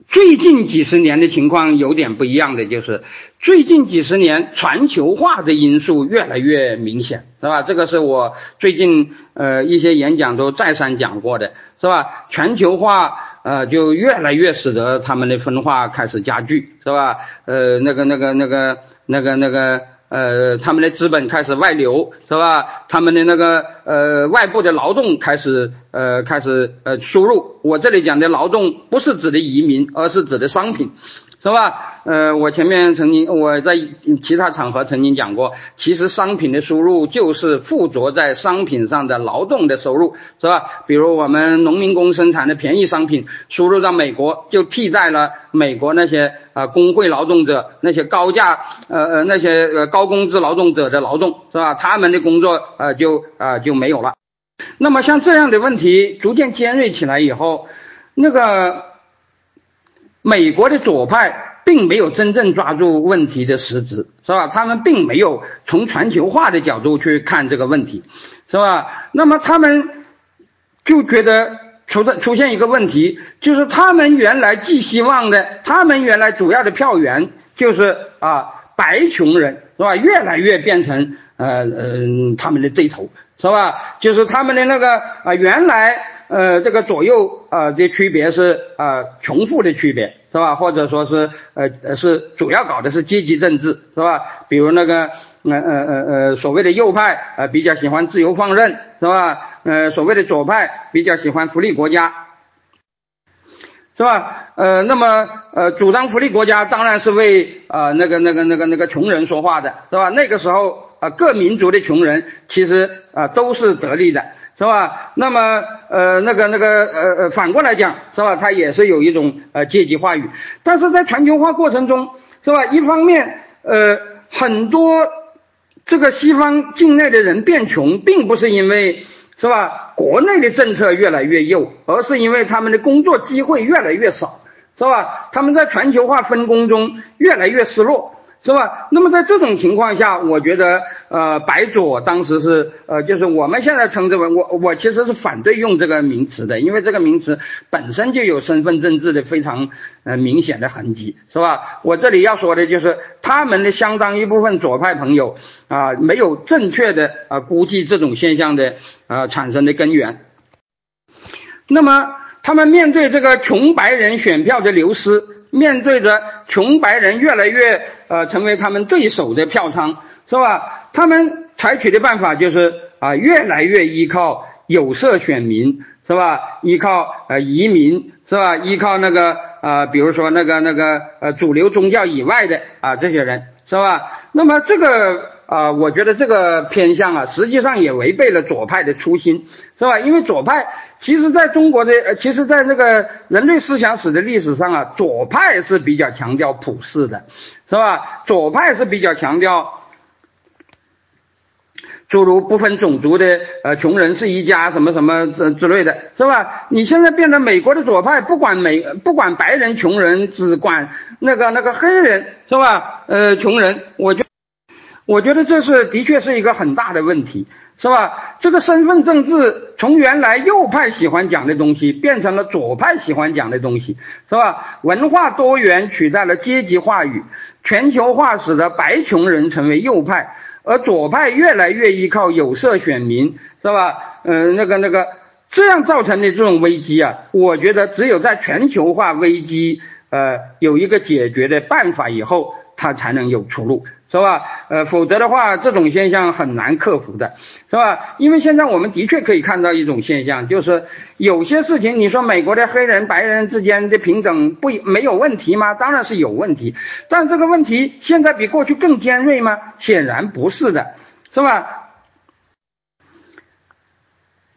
最近几十年的情况有点不一样的，就是最近几十年全球化的因素越来越明显，是吧？这个是我最近呃一些演讲都再三讲过的，是吧？全球化。呃，就越来越使得他们的分化开始加剧，是吧？呃，那个、那个、那个、那个、那个，呃，他们的资本开始外流，是吧？他们的那个呃外部的劳动开始呃开始呃输入。我这里讲的劳动不是指的移民，而是指的商品。是吧？呃，我前面曾经我在其他场合曾经讲过，其实商品的输入就是附着在商品上的劳动的收入，是吧？比如我们农民工生产的便宜商品输入到美国，就替代了美国那些啊工会劳动者那些高价呃呃那些呃高工资劳动者的劳动，是吧？他们的工作呃就啊就没有了。那么像这样的问题逐渐尖锐起来以后，那个。美国的左派并没有真正抓住问题的实质，是吧？他们并没有从全球化的角度去看这个问题，是吧？那么他们就觉得出的出现一个问题，就是他们原来寄希望的，他们原来主要的票源就是啊白穷人，是吧？越来越变成呃呃他们的这头，是吧？就是他们的那个啊原来。呃，这个左右啊，这区别是啊，穷富的区别是吧？或者说是呃，是主要搞的是阶级政治是吧？比如那个呃呃呃呃，所谓的右派呃比较喜欢自由放任是吧？呃，所谓的左派比较喜欢福利国家是吧？呃，那么呃，主张福利国家当然是为啊那个那个那个那个穷人说话的是吧？那个时候啊，各民族的穷人其实啊都是得利的。是吧？那么，呃，那个，那个，呃，呃，反过来讲，是吧？它也是有一种呃阶级话语，但是在全球化过程中，是吧？一方面，呃，很多这个西方境内的人变穷，并不是因为是吧？国内的政策越来越右，而是因为他们的工作机会越来越少，是吧？他们在全球化分工中越来越失落。是吧？那么在这种情况下，我觉得，呃，白左当时是，呃，就是我们现在称之为我，我其实是反对用这个名词的，因为这个名词本身就有身份政治的非常呃明显的痕迹，是吧？我这里要说的就是，他们的相当一部分左派朋友啊，没有正确的啊估计这种现象的啊产生的根源。那么，他们面对这个穷白人选票的流失。面对着穷白人越来越呃成为他们对手的票仓，是吧？他们采取的办法就是啊，越来越依靠有色选民，是吧？依靠呃移民，是吧？依靠那个啊，比如说那个那个呃主流宗教以外的啊这些人，是吧？那么这个。啊，我觉得这个偏向啊，实际上也违背了左派的初心，是吧？因为左派其实在中国的，呃，其实在那个人类思想史的历史上啊，左派是比较强调普世的，是吧？左派是比较强调诸如不分种族的，呃，穷人是一家，什么什么之之类的，是吧？你现在变成美国的左派，不管美，不管白人穷人，只管那个那个黑人，是吧？呃，穷人，我就。我觉得这是的确是一个很大的问题，是吧？这个身份政治从原来右派喜欢讲的东西，变成了左派喜欢讲的东西，是吧？文化多元取代了阶级话语，全球化使得白穷人成为右派，而左派越来越依靠有色选民，是吧？嗯，那个那个，这样造成的这种危机啊，我觉得只有在全球化危机呃有一个解决的办法以后，它才能有出路。是吧？呃，否则的话，这种现象很难克服的，是吧？因为现在我们的确可以看到一种现象，就是有些事情，你说美国的黑人、白人之间的平等不没有问题吗？当然是有问题，但这个问题现在比过去更尖锐吗？显然不是的，是吧？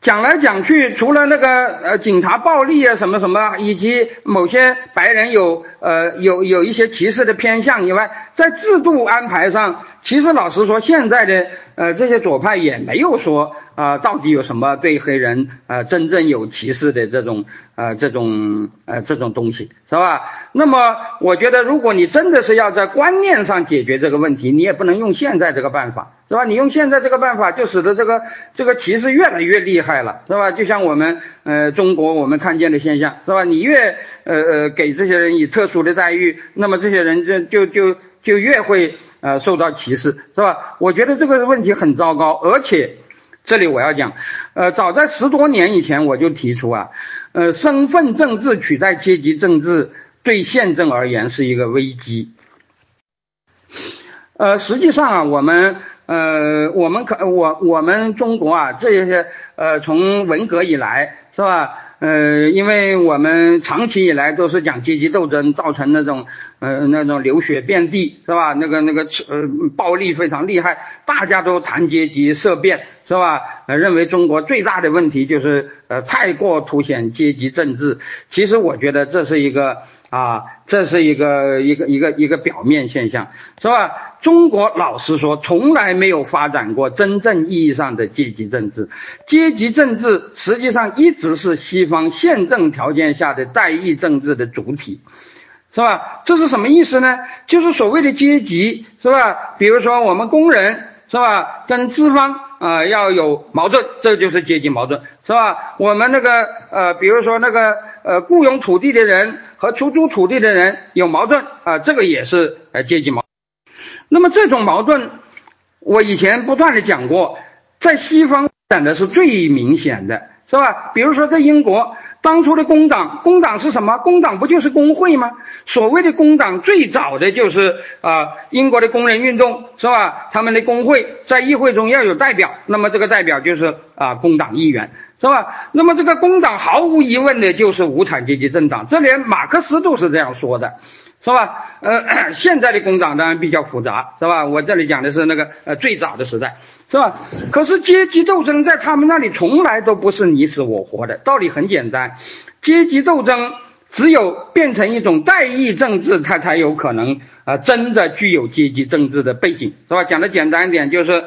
讲来讲去，除了那个呃警察暴力啊什么什么，以及某些白人有呃有有一些歧视的偏向以外，在制度安排上，其实老实说，现在的呃这些左派也没有说啊到底有什么对黑人啊真正有歧视的这种呃这种呃这种东西，是吧？那么我觉得，如果你真的是要在观念上解决这个问题，你也不能用现在这个办法。是吧？你用现在这个办法，就使得这个这个歧视越来越厉害了，是吧？就像我们呃中国我们看见的现象，是吧？你越呃呃给这些人以特殊的待遇，那么这些人就就就就越会呃受到歧视，是吧？我觉得这个问题很糟糕，而且这里我要讲，呃，早在十多年以前我就提出啊，呃，身份政治取代阶级政治，对宪政而言是一个危机。呃，实际上啊，我们。呃，我们可我我们中国啊，这些呃，从文革以来是吧？呃，因为我们长期以来都是讲阶级斗争，造成那种呃那种流血遍地是吧？那个那个呃暴力非常厉害，大家都谈阶级色变是吧？呃，认为中国最大的问题就是呃太过凸显阶级政治。其实我觉得这是一个。啊，这是一个一个一个一个表面现象，是吧？中国老实说，从来没有发展过真正意义上的阶级政治。阶级政治实际上一直是西方宪政条件下的代议政治的主体，是吧？这是什么意思呢？就是所谓的阶级，是吧？比如说我们工人，是吧？跟资方啊要有矛盾，这就是阶级矛盾，是吧？我们那个呃，比如说那个呃，雇佣土地的人。和出租土地的人有矛盾啊，这个也是呃阶级矛。那么这种矛盾，我以前不断的讲过，在西方展的是最明显的，是吧？比如说在英国。当初的工党，工党是什么？工党不就是工会吗？所谓的工党，最早的就是啊，英国的工人运动，是吧？他们的工会在议会中要有代表，那么这个代表就是啊，工党议员，是吧？那么这个工党毫无疑问的就是无产阶级政党，这连马克思都是这样说的。是吧？呃，[coughs] 现在的工党当然比较复杂，是吧？我这里讲的是那个呃最早的时代，是吧？可是阶级斗争在他们那里从来都不是你死我活的，道理很简单，阶级斗争只有变成一种代议政治，它才有可能啊真的具有阶级政治的背景，是吧？讲的简单一点就是。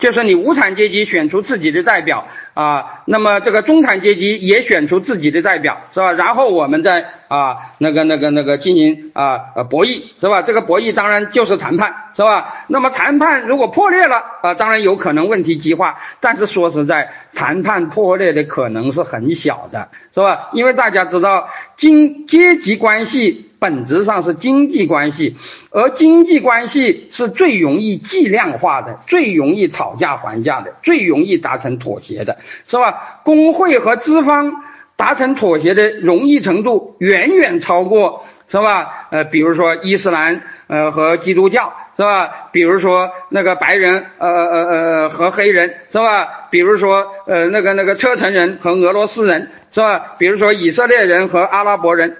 就是你无产阶级选出自己的代表啊，那么这个中产阶级也选出自己的代表，是吧？然后我们再啊那个那个那个进行啊呃博弈，是吧？这个博弈当然就是谈判，是吧？那么谈判如果破裂了啊，当然有可能问题激化，但是说实在，谈判破裂的可能是很小的，是吧？因为大家知道，经阶级关系。本质上是经济关系，而经济关系是最容易计量化的，最容易讨价还价的，最容易达成妥协的，是吧？工会和资方达成妥协的容易程度远远超过，是吧？呃，比如说伊斯兰呃和基督教，是吧？比如说那个白人呃呃呃和黑人，是吧？比如说呃那个那个车臣人和俄罗斯人，是吧？比如说以色列人和阿拉伯人。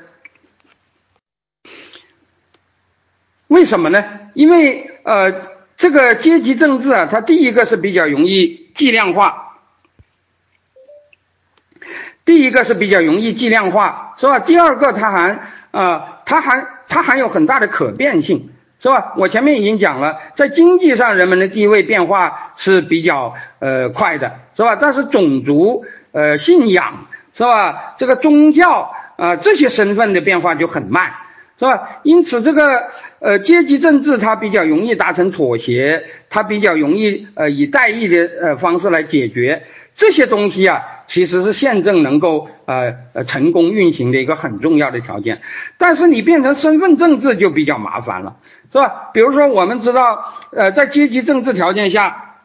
为什么呢？因为呃，这个阶级政治啊，它第一个是比较容易计量化，第一个是比较容易计量化，是吧？第二个，它还啊，它还它还有很大的可变性，是吧？我前面已经讲了，在经济上人们的地位变化是比较呃快的，是吧？但是种族呃信仰是吧？这个宗教啊这些身份的变化就很慢。是吧？因此，这个呃阶级政治它比较容易达成妥协，它比较容易呃以代议的呃方式来解决这些东西啊。其实是宪政能够呃呃成功运行的一个很重要的条件。但是你变成身份政治就比较麻烦了，是吧？比如说我们知道，呃，在阶级政治条件下，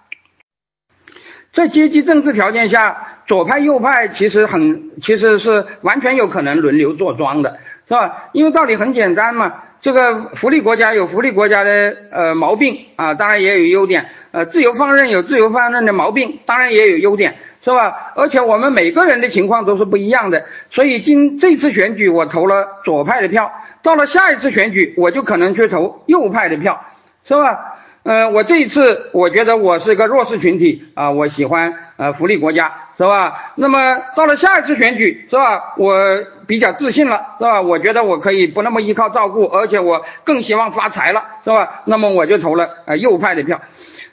在阶级政治条件下，左派右派其实很其实是完全有可能轮流坐庄的，是吧？因为道理很简单嘛。这个福利国家有福利国家的呃毛病啊，当然也有优点。呃，自由放任有自由放任的毛病，当然也有优点，是吧？而且我们每个人的情况都是不一样的，所以今这次选举我投了左派的票，到了下一次选举我就可能去投右派的票，是吧？呃，我这一次我觉得我是一个弱势群体啊，我喜欢呃福利国家，是吧？那么到了下一次选举，是吧？我比较自信了，是吧？我觉得我可以不那么依靠照顾，而且我更希望发财了，是吧？那么我就投了呃右派的票。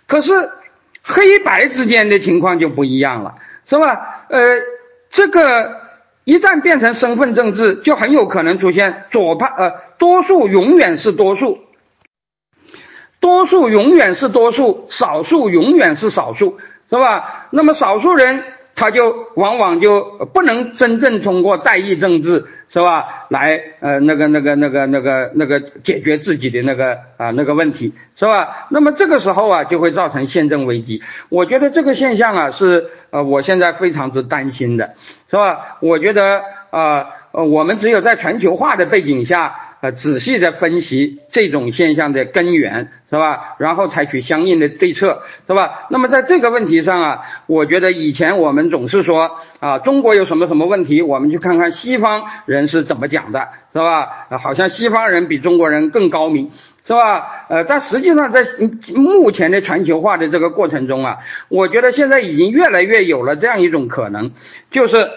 可是黑白之间的情况就不一样了，是吧？呃，这个一旦变成身份政治，就很有可能出现左派呃多数永远是多数。多数永远是多数，少数永远是少数，是吧？那么少数人他就往往就不能真正通过代议政治，是吧？来呃那个那个那个那个那个解决自己的那个啊那个问题，是吧？那么这个时候啊就会造成宪政危机。我觉得这个现象啊是呃我现在非常之担心的，是吧？我觉得啊呃我们只有在全球化的背景下。呃，仔细的分析这种现象的根源，是吧？然后采取相应的对策，是吧？那么在这个问题上啊，我觉得以前我们总是说啊，中国有什么什么问题，我们去看看西方人是怎么讲的，是吧？好像西方人比中国人更高明，是吧？呃，但实际上在目前的全球化的这个过程中啊，我觉得现在已经越来越有了这样一种可能，就是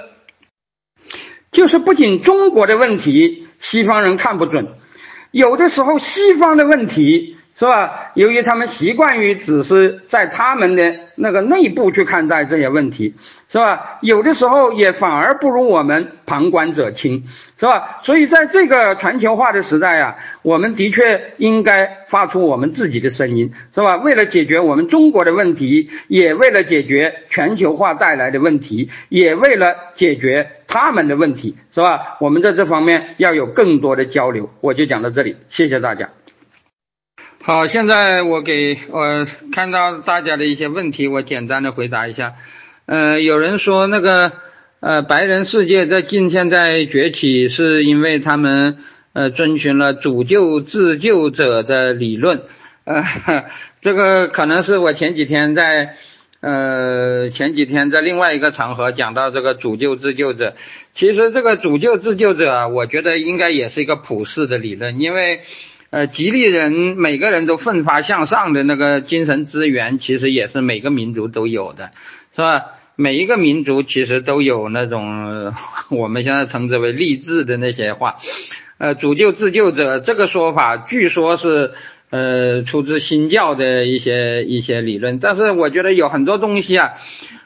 就是不仅中国的问题。西方人看不准，有的时候西方的问题是吧？由于他们习惯于只是在他们的那个内部去看待这些问题，是吧？有的时候也反而不如我们旁观者清，是吧？所以在这个全球化的时代啊，我们的确应该发出我们自己的声音，是吧？为了解决我们中国的问题，也为了解决全球化带来的问题，也为了解决。他们的问题是吧？我们在这方面要有更多的交流。我就讲到这里，谢谢大家。好，现在我给我看到大家的一些问题，我简单的回答一下。呃，有人说那个呃白人世界在近现在崛起，是因为他们呃遵循了主救自救者的理论。呃，[laughs] 这个可能是我前几天在。呃，前几天在另外一个场合讲到这个主救自救者，其实这个主救自救者，我觉得应该也是一个普世的理论，因为呃，吉利人每个人都奋发向上的那个精神资源，其实也是每个民族都有的，是吧？每一个民族其实都有那种 [laughs] 我们现在称之为励志的那些话，呃，主救自救者这个说法，据说是。呃，出自新教的一些一些理论，但是我觉得有很多东西啊，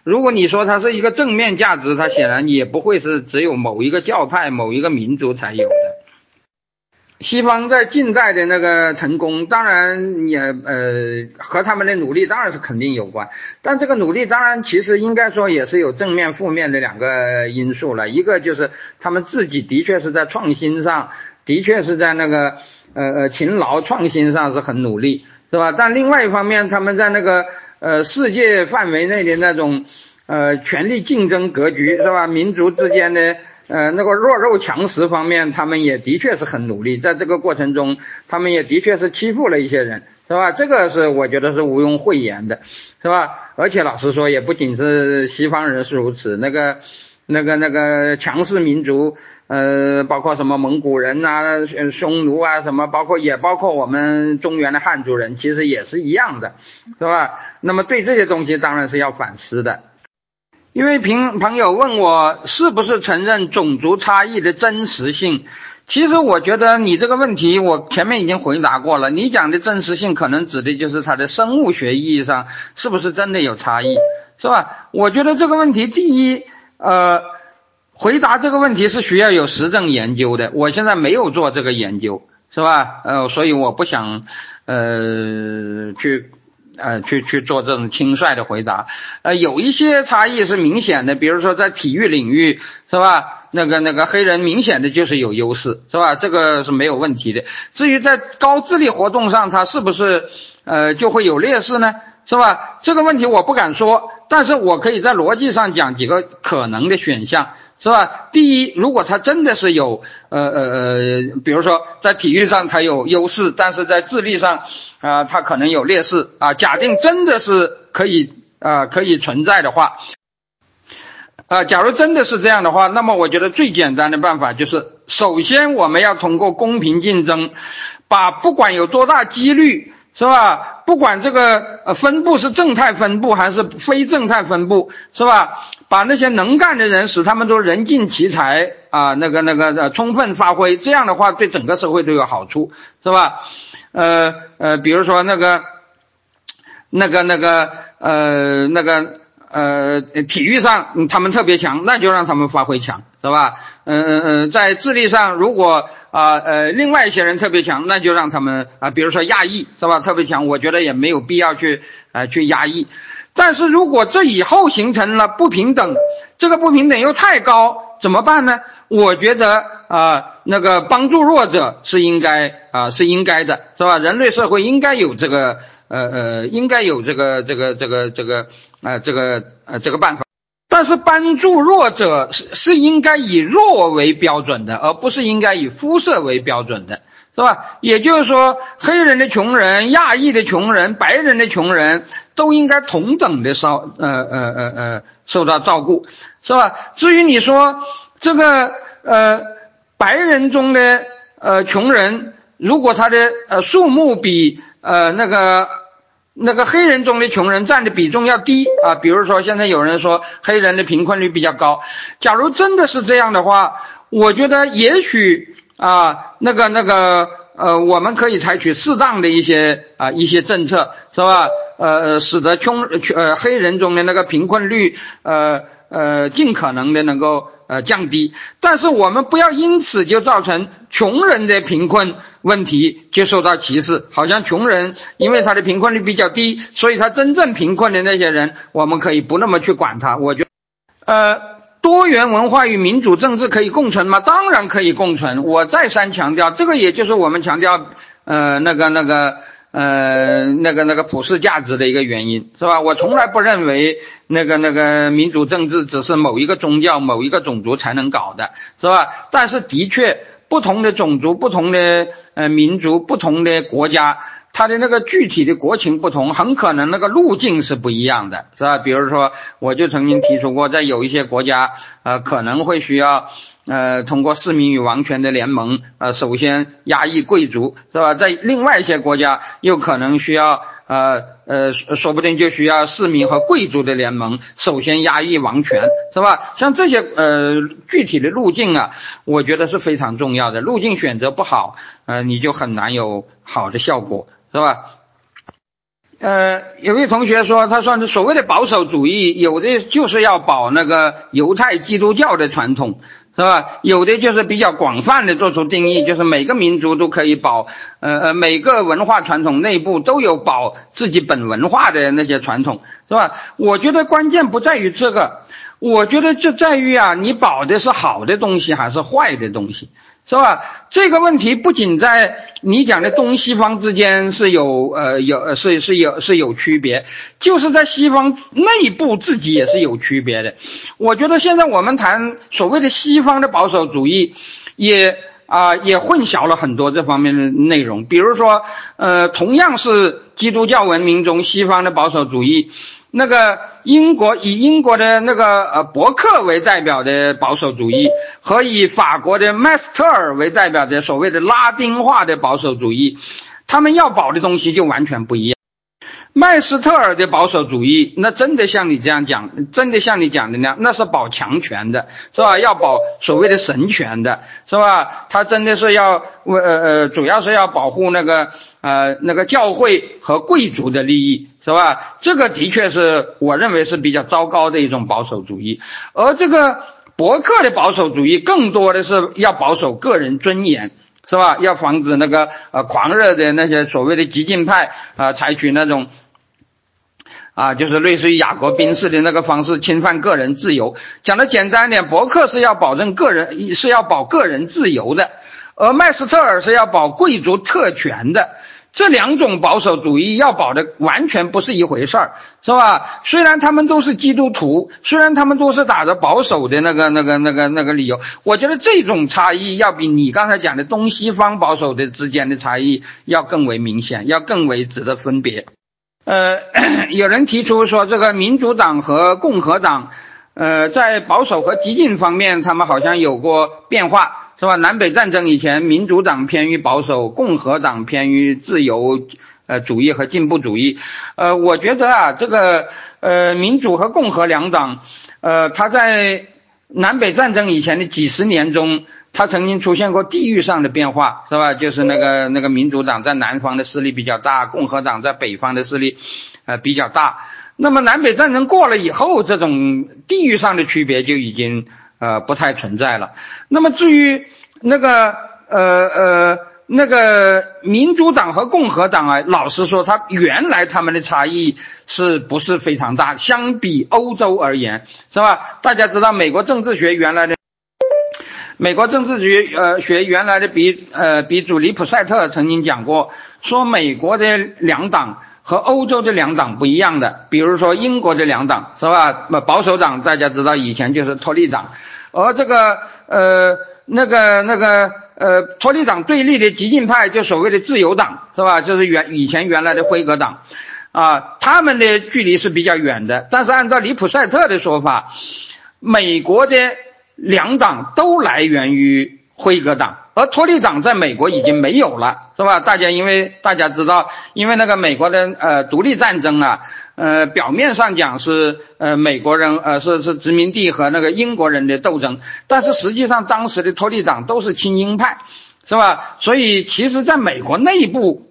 如果你说它是一个正面价值，它显然也不会是只有某一个教派、某一个民族才有的。西方在近代的那个成功，当然也呃和他们的努力当然是肯定有关，但这个努力当然其实应该说也是有正面、负面的两个因素了。一个就是他们自己的确是在创新上，的确是在那个。呃呃，勤劳创新上是很努力，是吧？但另外一方面，他们在那个呃世界范围内的那种呃权力竞争格局，是吧？民族之间的呃那个弱肉强食方面，他们也的确是很努力。在这个过程中，他们也的确是欺负了一些人，是吧？这个是我觉得是毋庸讳言的，是吧？而且老实说，也不仅是西方人是如此，那个那个那个强势民族。呃，包括什么蒙古人呐、匈奴啊，什么，包括也包括我们中原的汉族人，其实也是一样的，是吧？那么对这些东西当然是要反思的。因为平朋友问我是不是承认种族差异的真实性，其实我觉得你这个问题我前面已经回答过了。你讲的真实性可能指的就是它的生物学意义上是不是真的有差异，是吧？我觉得这个问题第一，呃。回答这个问题是需要有实证研究的，我现在没有做这个研究，是吧？呃，所以我不想，呃，去呃去去做这种轻率的回答。呃，有一些差异是明显的，比如说在体育领域，是吧？那个那个黑人明显的就是有优势，是吧？这个是没有问题的。至于在高智力活动上，他是不是呃就会有劣势呢？是吧？这个问题我不敢说，但是我可以在逻辑上讲几个可能的选项，是吧？第一，如果他真的是有呃呃呃，比如说在体育上他有优势，但是在智力上啊他可能有劣势啊。假定真的是可以啊可以存在的话。啊，假如真的是这样的话，那么我觉得最简单的办法就是，首先我们要通过公平竞争，把不管有多大几率，是吧？不管这个呃分布是正态分布还是非正态分布，是吧？把那些能干的人使他们都人尽其才啊，那个那个呃充分发挥，这样的话对整个社会都有好处，是吧？呃呃，比如说那个那个那个呃那个。呃，体育上他们特别强，那就让他们发挥强，是吧？嗯嗯嗯，在智力上，如果啊呃另外一些人特别强，那就让他们啊，比如说亚裔，是吧？特别强，我觉得也没有必要去啊去压抑。但是如果这以后形成了不平等，这个不平等又太高，怎么办呢？我觉得啊，那个帮助弱者是应该啊是应该的，是吧？人类社会应该有这个。呃呃，应该有这个这个这个这个呃这个呃这个办法，但是帮助弱者是是应该以弱为标准的，而不是应该以肤色为标准的，是吧？也就是说，黑人的穷人、亚裔的穷人、白人的穷人都应该同等的受呃呃呃呃受到照顾，是吧？至于你说这个呃白人中的呃穷人，如果他的呃数目比呃那个。那个黑人中的穷人占的比重要低啊，比如说现在有人说黑人的贫困率比较高，假如真的是这样的话，我觉得也许啊，那个那个呃，我们可以采取适当的一些啊一些政策，是吧？呃，使得穷呃黑人中的那个贫困率呃呃尽可能的能够。呃，降低，但是我们不要因此就造成穷人的贫困问题就受到歧视，好像穷人因为他的贫困率比较低，所以他真正贫困的那些人，我们可以不那么去管他。我觉，呃，多元文化与民主政治可以共存吗？当然可以共存。我再三强调，这个也就是我们强调，呃，那个那个。呃，那个那个普世价值的一个原因是吧？我从来不认为那个那个民主政治只是某一个宗教、某一个种族才能搞的，是吧？但是的确，不同的种族、不同的呃民族、不同的国家，它的那个具体的国情不同，很可能那个路径是不一样的，是吧？比如说，我就曾经提出过，在有一些国家，呃，可能会需要。呃，通过市民与王权的联盟，呃，首先压抑贵族，是吧？在另外一些国家，又可能需要，呃呃，说不定就需要市民和贵族的联盟，首先压抑王权，是吧？像这些呃具体的路径啊，我觉得是非常重要的。路径选择不好，呃，你就很难有好的效果，是吧？呃，有位同学说，他说所谓的保守主义，有的就是要保那个犹太基督教的传统。是吧？有的就是比较广泛的做出定义，就是每个民族都可以保，呃呃，每个文化传统内部都有保自己本文化的那些传统，是吧？我觉得关键不在于这个，我觉得就在于啊，你保的是好的东西还是坏的东西。是吧？这个问题不仅在你讲的东西方之间是有呃有是是有是有区别，就是在西方内部自己也是有区别的。我觉得现在我们谈所谓的西方的保守主义，也啊也混淆了很多这方面的内容。比如说，呃，同样是基督教文明中西方的保守主义。那个英国以英国的那个呃伯克为代表的保守主义，和以法国的麦斯特尔为代表的所谓的拉丁化的保守主义，他们要保的东西就完全不一样。麦斯特尔的保守主义，那真的像你这样讲，真的像你讲的那样，那是保强权的，是吧？要保所谓的神权的，是吧？他真的是要为呃呃，主要是要保护那个呃那个教会和贵族的利益。是吧？这个的确是我认为是比较糟糕的一种保守主义，而这个伯克的保守主义更多的是要保守个人尊严，是吧？要防止那个呃狂热的那些所谓的激进派啊，采取那种啊，就是类似于雅各宾式的那个方式侵犯个人自由。讲的简单点，伯克是要保证个人是要保个人自由的，而麦斯特尔是要保贵族特权的。这两种保守主义要保的完全不是一回事儿，是吧？虽然他们都是基督徒，虽然他们都是打着保守的那个、那个、那个、那个理由，我觉得这种差异要比你刚才讲的东西方保守的之间的差异要更为明显，要更为值得分别。呃，[coughs] 有人提出说，这个民主党和共和党，呃，在保守和激进方面，他们好像有过变化。是吧？南北战争以前，民主党偏于保守，共和党偏于自由，呃，主义和进步主义。呃，我觉得啊，这个呃，民主和共和两党，呃，它在南北战争以前的几十年中，它曾经出现过地域上的变化，是吧？就是那个那个民主党在南方的势力比较大，共和党在北方的势力，呃，比较大。那么南北战争过了以后，这种地域上的区别就已经。呃，不太存在了。那么至于那个呃呃那个民主党和共和党啊，老实说，他原来他们的差异是不是非常大？相比欧洲而言，是吧？大家知道美国政治学原来的美国政治学呃学原来的比呃比主里普赛特曾经讲过，说美国的两党。和欧洲的两党不一样的，比如说英国的两党是吧？那保守党大家知道以前就是托利党，而这个呃那个那个呃托利党对立的激进派就所谓的自由党是吧？就是原以前原来的辉格党，啊，他们的距离是比较远的。但是按照里普赛特的说法，美国的两党都来源于辉格党。而托利党在美国已经没有了，是吧？大家因为大家知道，因为那个美国的呃独立战争啊，呃表面上讲是呃美国人呃是是殖民地和那个英国人的斗争，但是实际上当时的托利党都是亲英派，是吧？所以其实在美国内部，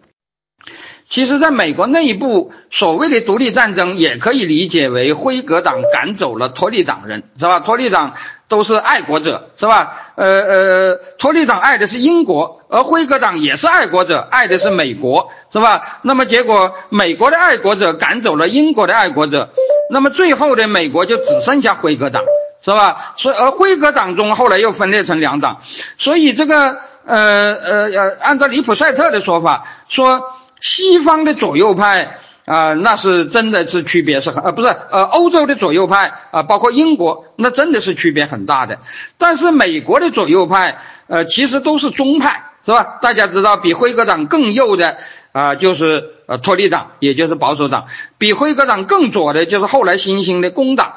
其实在美国内部所谓的独立战争也可以理解为辉格党赶走了托利党人，是吧？托利党。都是爱国者，是吧？呃呃，托利党爱的是英国，而辉格党也是爱国者，爱的是美国，是吧？那么结果，美国的爱国者赶走了英国的爱国者，那么最后的美国就只剩下辉格党，是吧？所以而辉格党中后来又分裂成两党，所以这个呃呃呃，按照里普赛特的说法，说西方的左右派。啊，那是真的是区别是很呃，不是呃，欧洲的左右派啊，包括英国，那真的是区别很大的。但是美国的左右派，呃，其实都是中派，是吧？大家知道，比辉格党更右的啊，就是呃托利党，也就是保守党；比辉格党更左的，就是后来新兴的工党。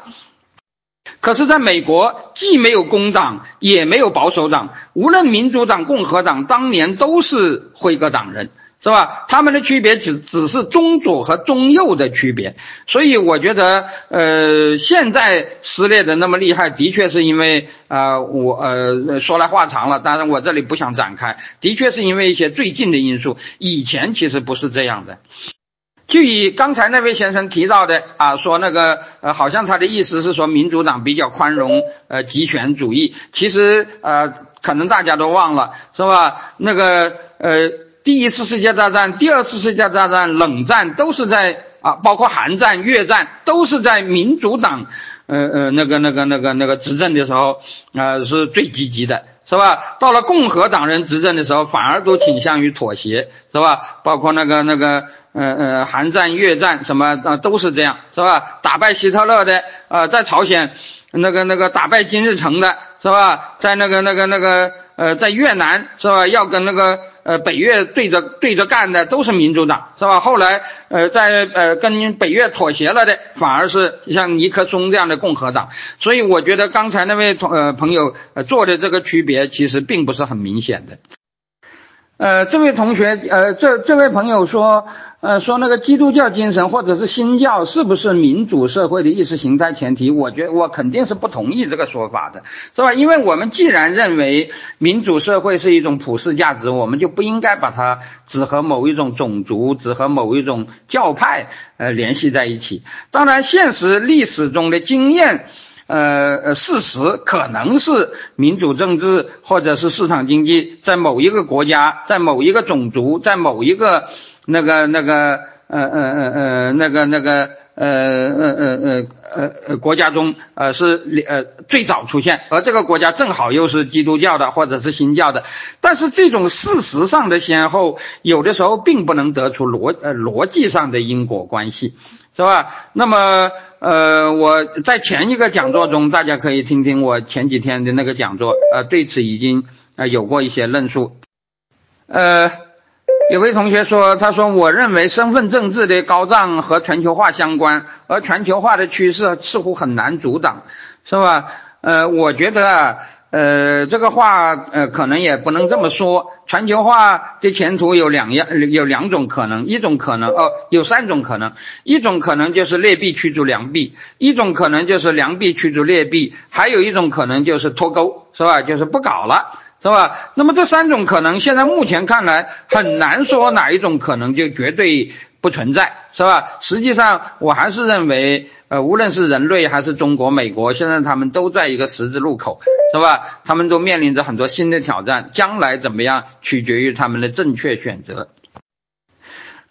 可是，在美国，既没有工党，也没有保守党，无论民主党、共和党，当年都是辉格党人。是吧？他们的区别只只是中左和中右的区别，所以我觉得，呃，现在撕裂的那么厉害，的确是因为，呃，我呃说来话长了，当然我这里不想展开，的确是因为一些最近的因素，以前其实不是这样的。就以刚才那位先生提到的啊，说那个呃，好像他的意思是说民主党比较宽容，呃，极权主义，其实呃，可能大家都忘了，是吧？那个呃。第一次世界大战、第二次世界大战、冷战都是在啊，包括韩战、越战都是在民主党，呃呃那个那个那个那个执政的时候啊是最积极的，是吧？到了共和党人执政的时候，反而都倾向于妥协，是吧？包括那个那个呃呃韩战、越战什么啊都是这样，是吧？打败希特勒的啊，在朝鲜那个那个打败金日成的，是吧？在那个那个那个呃在越南是吧？要跟那个。呃，北越对着对着干的都是民主党，是吧？后来，呃，在呃跟北越妥协了的，反而是像尼克松这样的共和党。所以，我觉得刚才那位同呃朋友呃做的这个区别，其实并不是很明显的。呃，这位同学，呃，这这位朋友说。呃，说那个基督教精神或者是新教是不是民主社会的意识形态前提？我觉我肯定是不同意这个说法的，是吧？因为我们既然认为民主社会是一种普世价值，我们就不应该把它只和某一种种族、只和某一种教派呃联系在一起。当然，现实历史中的经验，呃呃，事实可能是民主政治或者是市场经济在某一个国家、在某一个种族、在某一个。那个那个呃呃呃呃那个那个呃呃呃呃呃国家中呃是呃最早出现，而这个国家正好又是基督教的或者是新教的，但是这种事实上的先后，有的时候并不能得出逻呃逻辑上的因果关系，是吧？那么呃我在前一个讲座中，大家可以听听我前几天的那个讲座，呃对此已经呃有过一些论述，呃。有位同学说：“他说，我认为身份政治的高涨和全球化相关，而全球化的趋势似乎很难阻挡，是吧？呃，我觉得，呃，这个话呃，可能也不能这么说。全球化的前途有两样，有两种可能，一种可能哦，有三种可能，一种可能就是劣币驱逐良币，一种可能就是良币驱逐劣币，还有一种可能就是脱钩，是吧？就是不搞了。”是吧？那么这三种可能，现在目前看来很难说哪一种可能就绝对不存在，是吧？实际上，我还是认为，呃，无论是人类还是中国、美国，现在他们都在一个十字路口，是吧？他们都面临着很多新的挑战，将来怎么样，取决于他们的正确选择。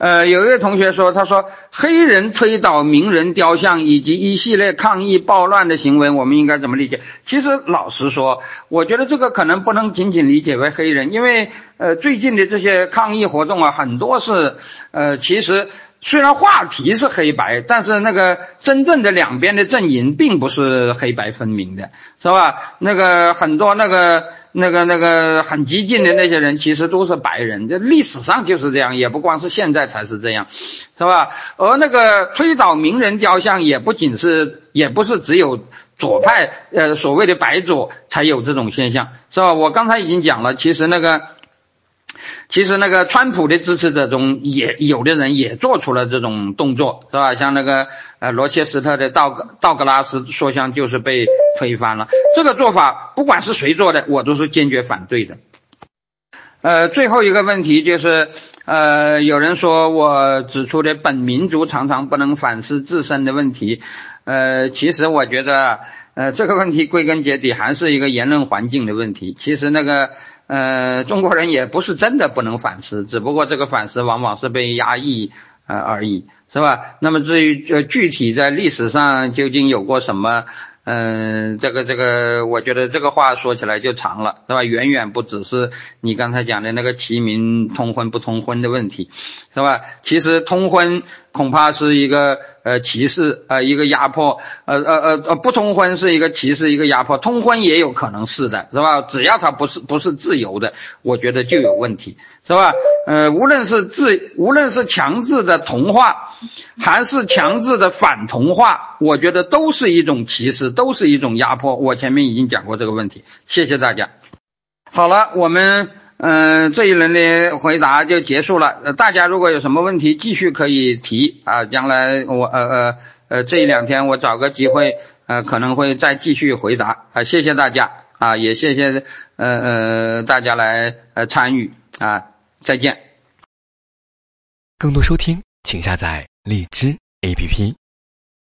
呃，有一位同学说，他说黑人推倒名人雕像以及一系列抗议暴乱的行为，我们应该怎么理解？其实老实说，我觉得这个可能不能仅仅理解为黑人，因为呃，最近的这些抗议活动啊，很多是呃，其实。虽然话题是黑白，但是那个真正的两边的阵营并不是黑白分明的，是吧？那个很多那个那个那个很激进的那些人，其实都是白人，这历史上就是这样，也不光是现在才是这样，是吧？而那个推倒名人雕像，也不仅是，也不是只有左派，呃，所谓的白左才有这种现象，是吧？我刚才已经讲了，其实那个。其实那个川普的支持者中也有的人也做出了这种动作，是吧？像那个呃罗切斯特的道格道格拉斯说像就是被推翻了。这个做法不管是谁做的，我都是坚决反对的。呃，最后一个问题就是，呃，有人说我指出的本民族常常不能反思自身的问题，呃，其实我觉得，呃，这个问题归根结底还是一个言论环境的问题。其实那个。呃，中国人也不是真的不能反思，只不过这个反思往往是被压抑呃而已，是吧？那么至于呃具体在历史上究竟有过什么？嗯，这个这个，我觉得这个话说起来就长了，是吧？远远不只是你刚才讲的那个齐民通婚不通婚的问题，是吧？其实通婚恐怕是一个呃歧视呃一个压迫，呃呃呃呃不通婚是一个歧视一个压迫，通婚也有可能是的，是吧？只要他不是不是自由的，我觉得就有问题，是吧？呃，无论是自无论是强制的同化，还是强制的反同化，我觉得都是一种歧视。都是一种压迫，我前面已经讲过这个问题，谢谢大家。好了，我们嗯这一轮的回答就结束了。大家如果有什么问题，继续可以提啊。将来我呃呃呃这一两天我找个机会呃可能会再继续回答啊。谢谢大家啊，也谢谢呃呃大家来呃参与啊。再见。更多收听，请下载荔枝 APP。